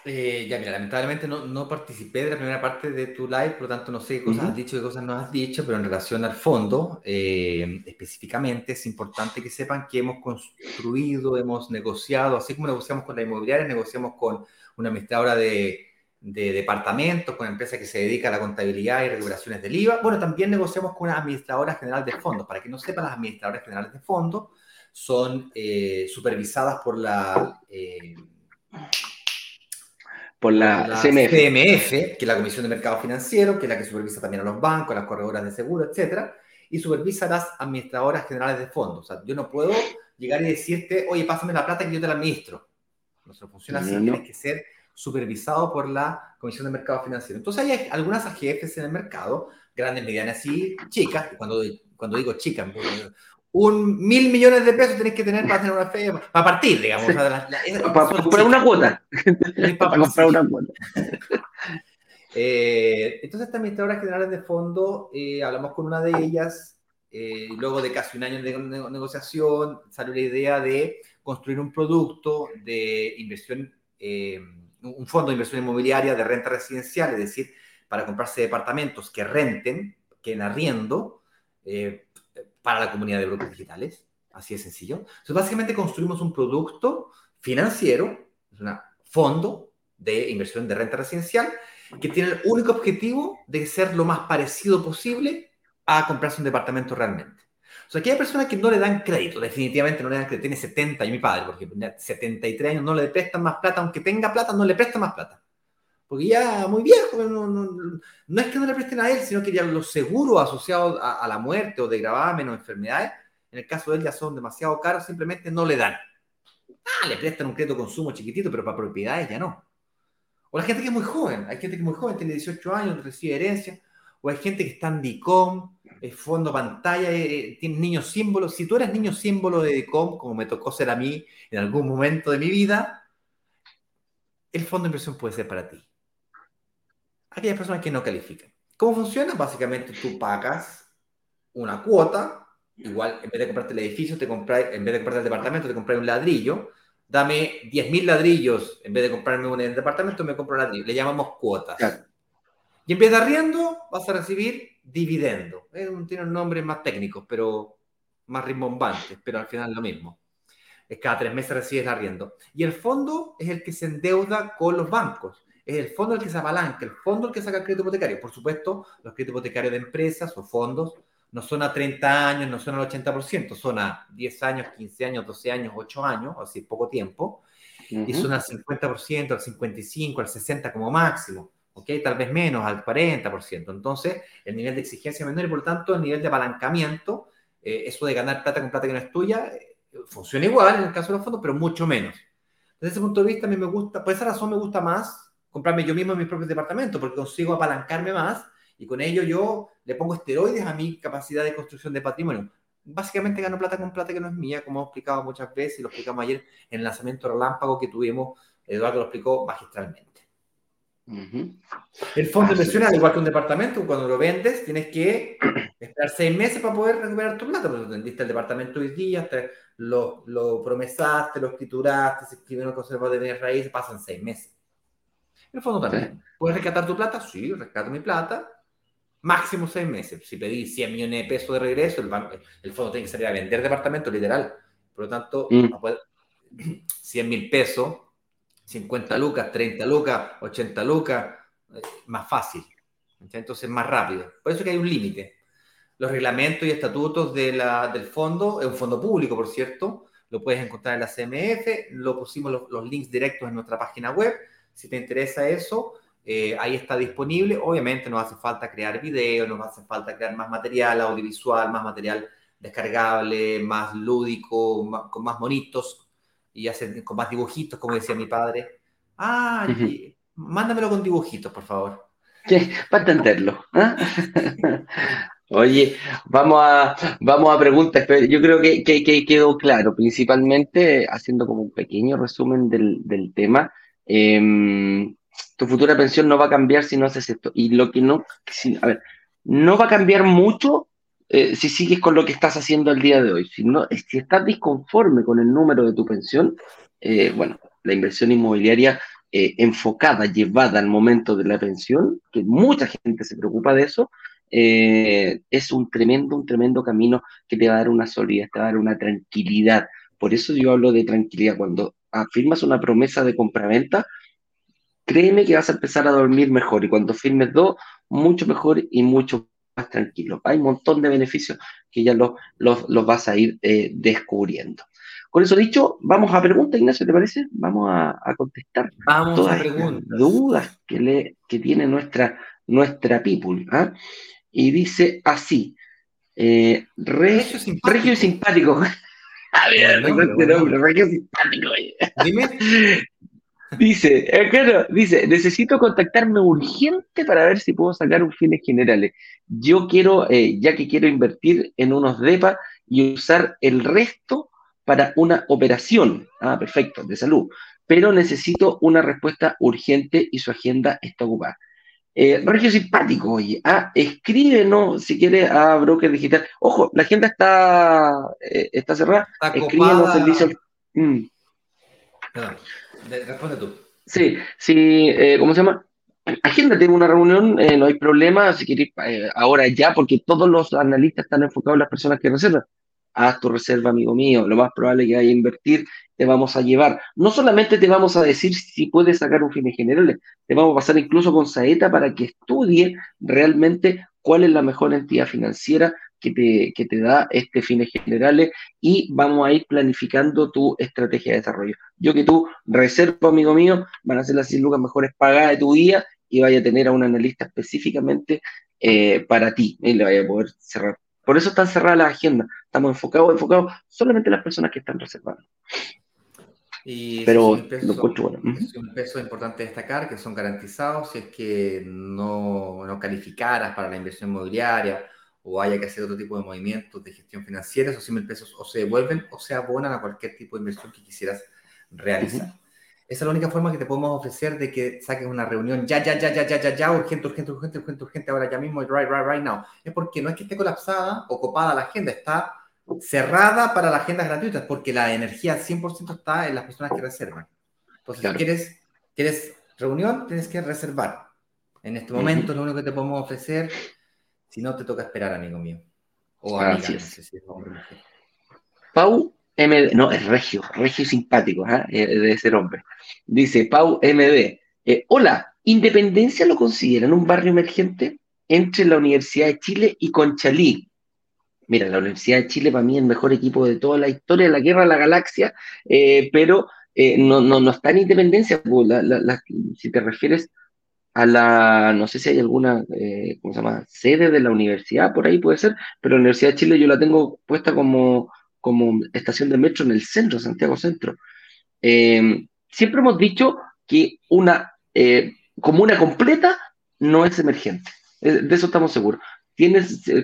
Eh, ya, mira, lamentablemente no, no, participé de la primera parte de tu live, por lo tanto no sé qué cosas has dicho, qué cosas no has dicho, pero en relación al fondo, eh, específicamente es importante que sepan que hemos construido, hemos negociado, así como negociamos con la inmobiliaria, negociamos con una administradora de, de departamentos, con una empresa que se dedica a la contabilidad y recuperaciones del IVA. Bueno, también negociamos con una administradora general de fondos. Para que no sepan, las administradoras generales de fondos son eh, supervisadas por la por la, CMF. CMF. que es la Comisión de Mercado Financiero, que es la que supervisa también a los bancos, las corredoras de seguro, etcétera, y supervisa a las administradoras generales de fondos. O sea, yo no puedo llegar y decirte, oye, pásame la plata que yo te la administro. No se funciona así, tiene que ser supervisado por la Comisión de Mercado Financiero. Entonces hay algunas AGFs en el mercado, grandes, medianas y chicas, cuando, cuando digo chicas, un mil millones de pesos tenés que tener para tener una fe, para partir, digamos. para, comprar una cuota. [LAUGHS] para comprar una cuota. [LAUGHS] Eh, entonces, esta administradora generales de fondo, eh, hablamos con una de ellas, eh, luego de casi un año de negociación, salió la idea de construir un producto de inversión, un fondo de inversión inmobiliaria de renta residencial, es decir, para comprarse departamentos que renten, que en arriendo, para la comunidad de brokers digitales. Así de sencillo. Entonces, básicamente construimos un producto financiero, es un fondo de inversión de renta residencial, que tiene el único objetivo de ser lo más parecido posible a comprarse un departamento realmente. O sea, aquella persona que no le dan crédito, definitivamente no le dan crédito, tiene 70, y mi padre, porque 73 años no le prestan más plata, aunque tenga plata, no le prestan más plata. Porque ya muy viejo, no, no, es que no le presten a él, sino que ya los seguros asociados a, la muerte o de gravamen o enfermedades, en el caso de él ya son demasiado caros, simplemente no le dan. Ah, le prestan un crédito consumo chiquitito, pero para propiedades ya no. O la gente que es muy joven, hay gente que es muy joven, tiene 18 años, recibe herencia, o hay gente que está en DICOM, es fondo pantalla, eh, eh, tiene niños símbolos. Si tú eres niño símbolo de DICOM, como me tocó ser a mí en algún momento de mi vida, el fondo de inversión puede ser para ti. Aquellas personas que no califican. ¿Cómo funciona? Básicamente tú pagas una cuota, igual en vez de comprarte el edificio, te compras, en vez de comprarte el departamento, te compras un ladrillo, dame 10.000 ladrillos, en vez de comprarme un departamento, me compro un ladrillo. Le llamamos cuotas. Y en vez de arriendo, vas a recibir dividendo. tiene un nombre más técnico, pero más rimbombantes, pero al final lo mismo. Es cada tres meses recibes el arriendo. Y el fondo es el que se endeuda con los bancos. Es el fondo el que se apalanca, el fondo el que saca el crédito hipotecario. Por supuesto, los créditos hipotecarios de empresas o fondos no son a 30 años, no son al 80%, son a 10 años, 15 años, 12 años, 8 años, así poco tiempo, y son al 50%, al 55%, al 60% como máximo, ¿ok? Tal vez menos, al 40%. Entonces, el nivel de exigencia menor y por lo tanto el nivel de apalancamiento, eh, eso de ganar plata con plata que no es tuya, eh, funciona igual en el caso de los fondos, pero mucho menos. Desde ese punto de vista, a mí me gusta, por esa razón me gusta más comprarme yo mismo en mis propios departamentos, porque consigo apalancarme más y con ello yo le pongo esteroides a mi capacidad de construcción de patrimonio. Básicamente gano plata con plata que no es mía, como hemos explicado muchas veces y lo explicamos ayer en el lanzamiento relámpago que tuvimos. Eduardo lo explicó magistralmente. El fondo de inversión, al igual que un departamento, cuando lo vendes, tienes que [CLEARS THROAT] esperar seis meses para poder recuperar tu plata. Porque vendiste el departamento hoy día, lo, lo promesaste, lo escrituraste, se escribieron conservador de bienes raíces, pasan seis meses. El fondo también. ¿Puedes rescatar tu plata? Sí, rescato mi plata máximo seis meses. Si pedí 100 millones de pesos de regreso, el, el fondo tiene que salir a vender departamento, literal. Por lo tanto, 100 mm. [CLEARS THROAT] mil pesos, 50 lucas, 30 lucas, 80 lucas, eh, más fácil. Entonces, más rápido. Por eso que hay un límite. Los reglamentos y estatutos de la, del fondo, es un fondo público, por cierto, lo puedes encontrar en la CMF, lo pusimos los, links directos en nuestra página web. Si te interesa eso, eh, ahí está disponible. Obviamente nos hace falta crear video, nos hace falta crear más material audiovisual, más material descargable, más lúdico, con más monitos y hacer, con más dibujitos, como decía mi padre. Ah, mándamelo con dibujitos, por favor. Sí, para entenderlo. ¿ah? [LAUGHS] Oye, vamos a, vamos a preguntas. Yo creo que, quedó claro, principalmente haciendo como un pequeño resumen del, del tema. Eh, tu futura pensión no va a cambiar si no haces esto. Y lo que no, a ver, no va a cambiar mucho eh, si sigues con lo que estás haciendo el día de hoy. Si, no, si estás disconforme con el número de tu pensión, eh, bueno, la inversión inmobiliaria eh, enfocada, llevada al momento de la pensión, que mucha gente se preocupa de eso, es un tremendo, un tremendo camino que te va a dar una solidez, te va a dar una tranquilidad. Por eso yo hablo de tranquilidad. Cuando afirmas una promesa de compraventa, créeme que vas a empezar a dormir mejor y cuando firmes dos, mucho mejor y mucho más tranquilo. Hay un montón de beneficios que ya los, los, vas a ir eh, descubriendo. Con eso dicho, vamos a preguntas, Ignacio, ¿te parece? Vamos a, contestar todas las dudas que, le, que tiene nuestra, nuestra people. ¿ah? Y dice así, eh, regio, simpático. simpático. [LAUGHS] A ver, Regio simpático. Dime. [LAUGHS] Dice, eh, claro, dice, necesito contactarme urgente para ver si puedo sacar un fines generales. Yo quiero, eh, ya que quiero invertir en unos DEPA y usar el resto para una operación. Ah, perfecto, de salud. Pero necesito una respuesta urgente y su agenda está ocupada. Eh, Regio simpático, oye. Ah, escríbenos si quieres a Broker Digital. Ojo, la agenda está, eh, está cerrada. Escríbenos servicio. Mm. Responde tú. Sí, sí, eh, ¿cómo se llama? Agenda, tengo una reunión, eh, no hay problema, si quieres ahora ya, porque todos los analistas están enfocados en las personas que reservan haz tu reserva, amigo mío, lo más probable que vaya a invertir, te vamos a llevar. No solamente te vamos a decir si puedes sacar un fin general, te vamos a pasar incluso con Saeta para que estudie realmente cuál es la mejor entidad financiera que te, que te da este fines generales y vamos a ir planificando tu estrategia de desarrollo. Yo que tú reserva, amigo mío, van a ser las 100 lucas mejores pagadas de tu día y vaya a tener a un analista específicamente eh, para ti y le vaya a poder cerrar por eso están cerradas las agendas. Estamos enfocados, enfocados solamente en las personas que están reservadas. Pero lo encuentro bueno. Es un peso importante destacar que son garantizados si es que no, no calificaras para la inversión inmobiliaria o haya que hacer otro tipo de movimientos de gestión financiera, esos 100 mil pesos o se devuelven o se abonan a cualquier tipo de inversión que quisieras realizar. Esa es la única forma que te podemos ofrecer de que saques una reunión ya, ya, ya, ya, ya, ya, ya, urgente, urgente, urgente, urgente, urgente, ahora ya mismo, right, right, right now. Es porque no es que esté colapsada o copada la agenda, está cerrada para las agendas gratuitas, porque la energía 100% está en las personas que reservan. Entonces, si quieres, quieres reunión, tienes que reservar. En este momento, lo único que te podemos ofrecer, si no, te toca esperar, amigo mío. O amiga, no sé si es hombre o mujer. Pau MD, no, es Regio, Regio simpático, ¿eh? debe ser hombre. Dice Pau MD, eh, hola, ¿Independencia lo consideran un barrio emergente entre la Universidad de Chile y Conchalí? Mira, la Universidad de Chile para mí es el mejor equipo de toda la historia de la guerra de la galaxia, eh, pero eh, no, no, no, está en Independencia. Pues, si te refieres a la, no sé si hay alguna, ¿cómo se llama? Sede de la universidad, por ahí puede ser, pero la Universidad de Chile yo la tengo puesta como como estación de metro en el centro, Santiago Centro. Eh, siempre hemos dicho que una eh, comuna completa no es emergente. Eh, de eso estamos seguros.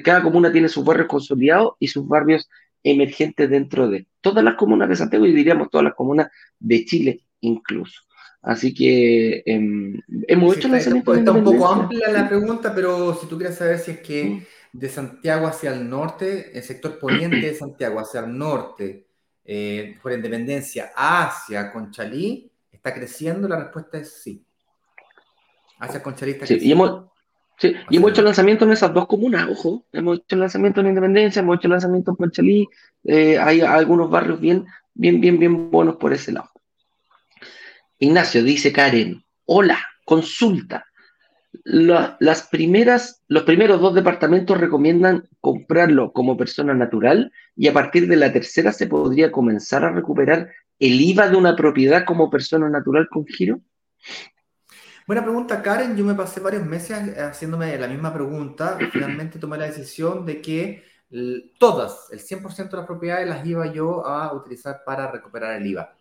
Cada comuna tiene sus barrios consolidados y sus barrios emergentes dentro de todas las comunas de Santiago y diríamos todas las comunas de Chile incluso. Así que em, hemos hecho está, está, un poco amplia la pregunta, pero si tú quieres saber si es que de Santiago hacia el norte, el sector poniente de Santiago hacia el norte, eh, por independencia, hacia Conchalí, ¿está creciendo? La respuesta es sí. Hacia Conchalí está creciendo. Y hemos, sí, y hemos hecho lanzamientos en esas dos comunas, ojo. Hemos hecho lanzamientos en Independencia, hemos hecho lanzamientos en Conchalí. Eh, hay algunos barrios bien, bien, bien, bien buenos por ese lado. Ignacio dice Karen, hola, consulta las primeras, los primeros dos departamentos recomiendan comprarlo como persona natural y a partir de la tercera se podría comenzar a recuperar el IVA de una propiedad como persona natural con giro. Buena pregunta, Karen. Yo me pasé varios meses haciéndome la misma pregunta. Finalmente tomé la decisión de que todas, el 100% de las propiedades las iba yo a utilizar para recuperar el IVA.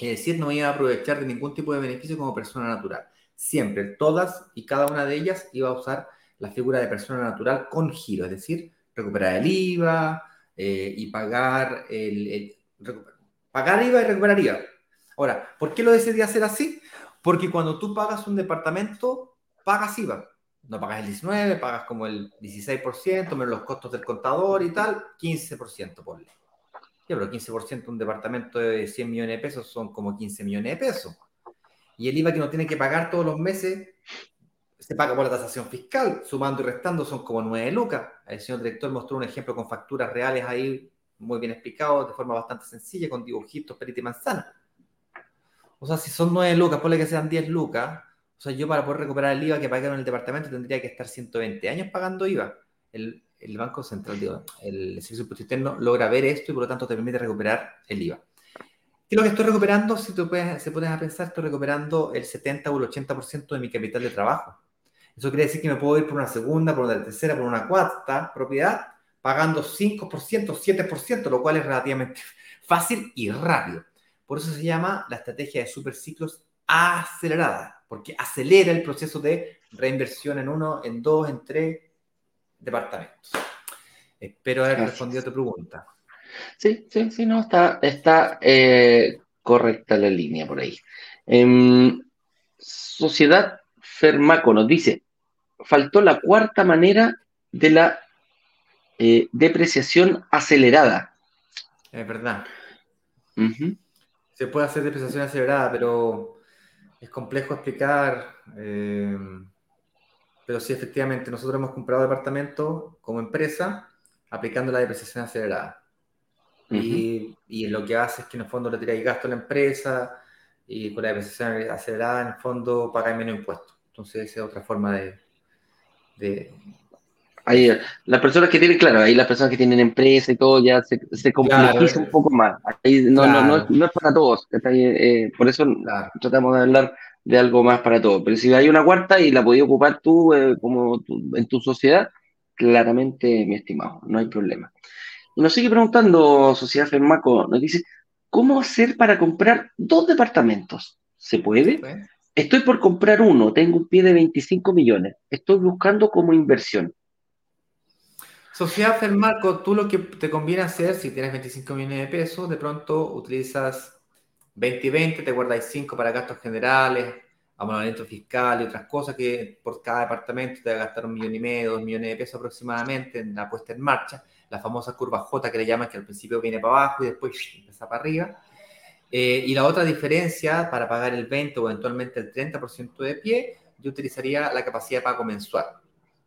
Es decir, no iba a aprovechar de ningún tipo de beneficio como persona natural siempre, todas y cada una de ellas iba a usar la figura de persona natural con giro, es decir, recuperar el IVA eh, y pagar el, pagar IVA y recuperar IVA. Ahora, ¿por qué lo decidí hacer así? Porque cuando tú pagas un departamento, pagas IVA. No pagas el 19, pagas como el 16%, menos los costos del contador y tal, 15% por ley. Ya, pero 15% un departamento de 100 millones de pesos son como 15 millones de pesos y el IVA que uno tiene que pagar todos los meses se paga por la tasación fiscal, sumando y restando son como 9 lucas. El señor director mostró un ejemplo con facturas reales ahí, muy bien explicado, de forma bastante sencilla, con dibujitos, perita y manzana. O sea, si son 9 lucas, ponle que sean 10 lucas, o sea, yo para poder recuperar el IVA que pagaron en el departamento tendría que estar 120 años pagando IVA. El, el Banco Central, digo, el Servicio Impuesto Interno logra ver esto y por lo tanto te permite recuperar el IVA. ¿Qué es lo que estoy recuperando? Si tú puedes, se pones a pensar, estoy recuperando el 70 o el 80% de mi capital de trabajo. Eso quiere decir que me puedo ir por una segunda, por una tercera, por una cuarta propiedad, pagando 5%, 7%, lo cual es relativamente [LAUGHS] fácil y rápido. Por eso se llama la estrategia de superciclos acelerada, porque acelera el proceso de reinversión en uno, en dos, en tres departamentos. Espero haber respondido a tu pregunta. Sí, sí, sí, no, está, está eh, correcta la línea por ahí. Em, Sociedad Fermaco nos dice, faltó la cuarta manera de la eh, depreciación acelerada. Es verdad. Se puede hacer depreciación acelerada, pero es complejo explicar. Pero sí, efectivamente, nosotros hemos comprado departamentos como empresa aplicando la depreciación acelerada. y, y, lo que hace es que en el fondo le tiráis gasto a la empresa y con la depreciación acelerada en el fondo pagáis menos impuestos. Entonces, esa es otra forma de, de Ahí, las personas que tienen, claro, ahí las personas que tienen empresa y todo ya se, se complejiza un poco más. Ahí no, no, no, no, es para todos. Eh, por eso tratamos de hablar de algo más para todos. Pero si hay una cuarta y la podías ocupar tú eh, como en tu sociedad, claramente, mi estimado, no hay problema. Y nos sigue preguntando Sociedad Fermaco, nos dice, ¿cómo hacer para comprar dos departamentos? ¿Se puede? Estoy por comprar uno, tengo un pie de 25 millones, estoy buscando como inversión. Sociedad Fermarco, tú lo que te conviene hacer, si tienes 25 millones de pesos, de pronto utilizas 20 y 20, te guardáis 5 para gastos generales, amonamiento fiscal y otras cosas que por cada departamento te va a gastar un millón y medio, dos millones de pesos aproximadamente en la puesta en marcha, la famosa curva J que le llaman, que al principio viene para abajo y después empieza para arriba. Eh, y la otra diferencia, para pagar el 20 o eventualmente el 30% de pie, yo utilizaría la capacidad de pago mensual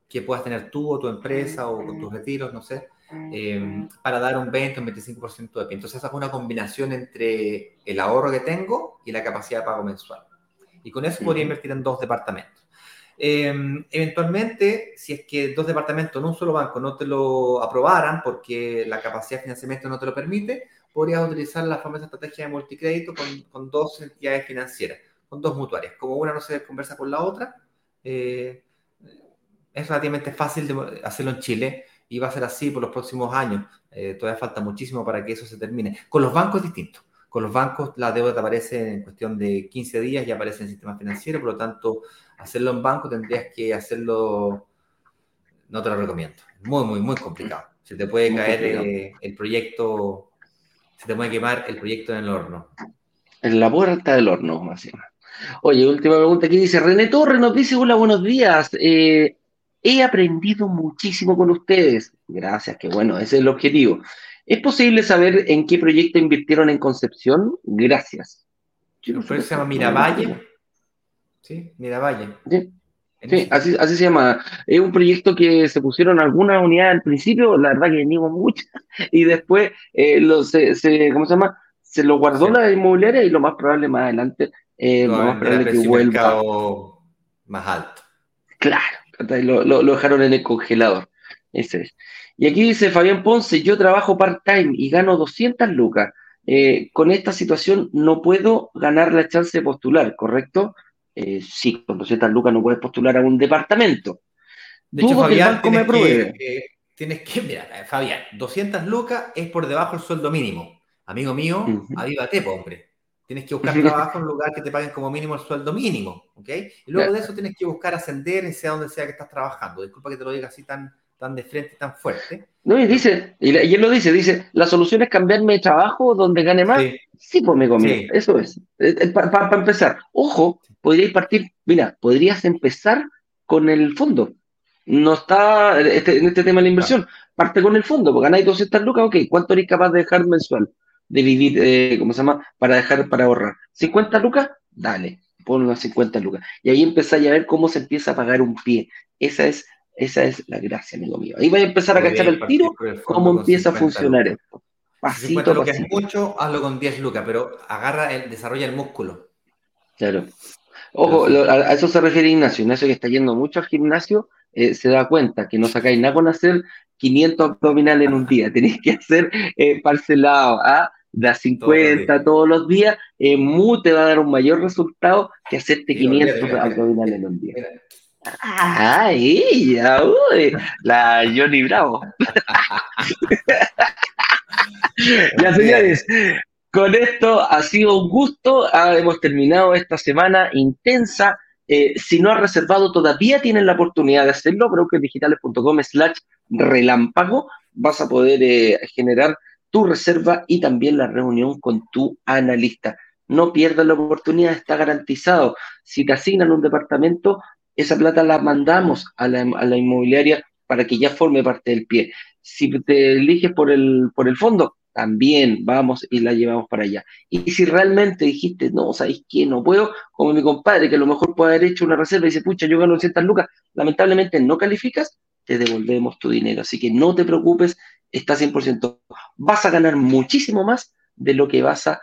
que puedas tener tú o tu empresa o con tus retiros, no sé, eh, para dar un 20 o un 25% de pie. Entonces, esa es una combinación entre el ahorro que tengo y la capacidad de pago mensual. Y con eso podría invertir en dos departamentos. Em, eventualmente, si es que dos departamentos en un solo banco no te lo aprobaran porque la capacidad de financiamiento no te lo permite, podrías utilizar la famosa estrategia de multicrédito con, con dos entidades financieras, con dos mutuarias. Como una no se conversa con la otra, eh, es relativamente fácil de hacerlo en Chile y va a ser así por los próximos años. Eh, todavía falta muchísimo para que eso se termine. Con los bancos es distinto. Con los bancos la deuda te aparece en cuestión de 15 días, ya aparece en el sistema financiero, por lo tanto, hacerlo en banco tendrías que hacerlo, no te lo recomiendo. Muy, muy, muy complicado. Se te puede caer eh, el proyecto, se te puede quemar el proyecto en el horno. En la puerta del horno, más Oye, última pregunta aquí dice, René Torres nos dice, hola, buenos días. Eh, he aprendido muchísimo con ustedes. Gracias, que bueno, ese es el objetivo. ¿Es posible saber en qué proyecto invirtieron en Concepción? Gracias. ¿El se llama Miravalle? Sí, Miravalle. Sí. así, se llama. Es un proyecto que se pusieron algunas unidades al principio, la verdad que niego muchas, y después eh, lo, se, ¿cómo se llama? Se lo guardó la inmobiliaria y lo más probable más adelante, eh, lo más probable que vuelva. Más alto. Claro, lo, lo, dejaron en el congelador. Ese es. Y aquí dice Fabián Ponce, yo trabajo part-time y gano 200 lucas. Eh, con esta situación no puedo ganar la chance de postular, ¿correcto? Eh, sí, con 200 lucas no puedes postular a un departamento. De hecho, Fabián, tienes que, tienes que, mira, eh, Fabián, 200 lucas es por debajo del sueldo mínimo. Amigo mío, uh avívate, hombre. Tienes que buscar trabajo en un lugar que te paguen como mínimo el sueldo mínimo, ¿ok? Y luego de eso tienes que buscar ascender en sea donde sea que estás trabajando. Disculpa que te lo diga así tan, tan de frente, tan fuerte. No, y dice, y, él lo dice, dice, la solución es cambiarme de trabajo donde gane más. Sí, pues me conviene, eso es. Eh, eh, Para empezar, ojo, podríais partir, mira, podrías empezar con el fondo. No está este, en este tema de la inversión. Parte con el fondo, porque ganáis 200 lucas, ok, ¿cuánto eres capaz de dejar mensual? De vivir, eh, ¿cómo se llama? Para dejar, para ahorrar. ¿50 lucas? Dale, pon unas 50 lucas. Y ahí empezáis a ver cómo se empieza a pagar un pie. Esa es, esa es la gracia, amigo mío. Ahí vais a empezar a cachar el tiro cómo empieza a funcionar esto. Pasito, lo que es mucho, hazlo con 10 lucas, pero agarra, el, desarrolla el músculo. Claro. Ojo, a, eso se refiere Ignacio. Ignacio que está yendo mucho al gimnasio, eh, se da cuenta que no sacáis nada con hacer 500 abdominales en un día. [LAUGHS] Tenéis que hacer eh, parcelado. ¿ah? Da 50 todos los días, eh, MU te va a dar un mayor resultado que hacerte 500 abdominales en un día. Ah, ella, uy, la Johnny Bravo. [LAUGHS] ya, señores, con esto ha sido un gusto. Ah, hemos terminado esta semana intensa. Eh, si no has reservado todavía, tienen la oportunidad de hacerlo. brokerdigitales.com slash relámpago. Vas a poder eh, generar tu reserva y también la reunión con tu analista. No pierdas la oportunidad, está garantizado. Si te asignan un departamento, esa plata la mandamos a la, a la inmobiliaria para que ya forme parte del pie. Si te eliges por el, por el fondo, también vamos y la llevamos para allá. Y si realmente dijiste, no, ¿sabéis qué? No puedo, como mi compadre, que a lo mejor puede haber hecho una reserva y dice, pucha, yo gano 200 lucas, lamentablemente no calificas, te devolvemos tu dinero. Así que no te preocupes, está 100%. Vas a ganar muchísimo más de lo que vas a,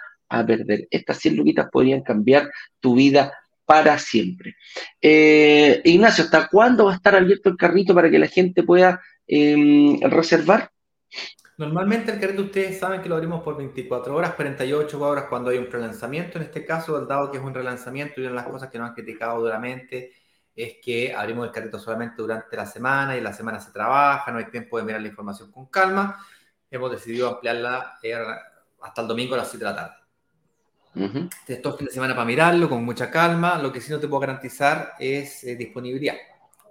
perder. Estas 100 luquitas podrían cambiar tu vida para siempre. Eh, Ignacio, ¿hasta cuándo va a estar abierto el carrito para que la gente pueda em, reservar? Normalmente el carrito ustedes saben que lo abrimos por 24 horas, 48 horas cuando hay un relanzamiento. En este caso, dado que es un relanzamiento y una de las cosas que nos han criticado duramente es que abrimos el carrito solamente durante la semana y la semana se trabaja, no hay tiempo de mirar la información con calma. Hemos decidido ampliarla eh, hasta el domingo a las 7 de la tarde. Uh -huh. fin de semana para mirarlo con mucha calma. Lo que sí no te puedo garantizar es eh, disponibilidad.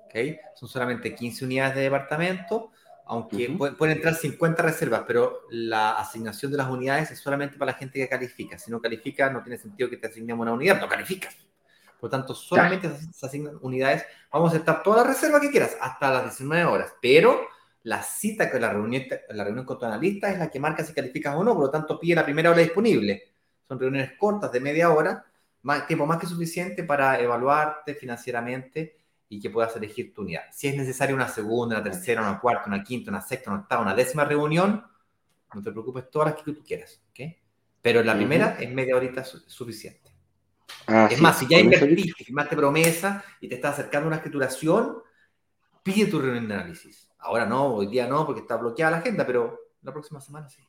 ¿okay? Son solamente 15 unidades de departamento aunque pueden, entrar 50 reservas, pero la asignación de las unidades es solamente para la gente que califica. Si no califica, no tiene sentido que te asignemos una unidad, no calificas. Por lo tanto, solamente se asignan unidades. Vamos a estar toda la reserva que quieras, hasta las 19 horas, pero la cita con la reunión, la reunión con tu analista es la que marca si calificas o no, por lo tanto, pide la primera hora disponible. Son reuniones cortas de media hora, más, tiempo más que suficiente para evaluarte financieramente y que puedas elegir tu unidad. Si es necesaria una segunda, una tercera, una cuarta, una quinta, una sexta, una octava, una décima reunión, no te preocupes, todas las que tú quieras, ¿ok? Pero la primera es media horita suficiente. Ah, es más, si ya invertiste, firmaste promesa y te estás acercando a una escrituración, pide tu reunión de análisis. Ahora no, hoy día no, porque está bloqueada la agenda, pero la próxima semana sí.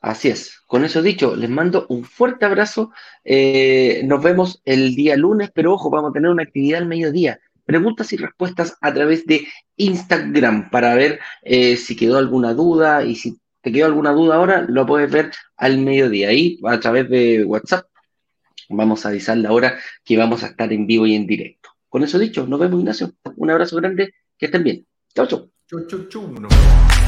Así es. Con eso dicho, les mando un fuerte abrazo. Eh, nos vemos el día lunes, pero ojo, vamos a tener una actividad al mediodía. Preguntas y respuestas a través de Instagram para ver eh, si quedó alguna duda y si te quedó alguna duda ahora, lo puedes ver al mediodía. Ahí a través de WhatsApp vamos a avisar la hora que vamos a estar en vivo y en directo. Con eso dicho, nos vemos, Ignacio. Un abrazo grande, que estén bien. Chau, chau. Chau, chau, chau.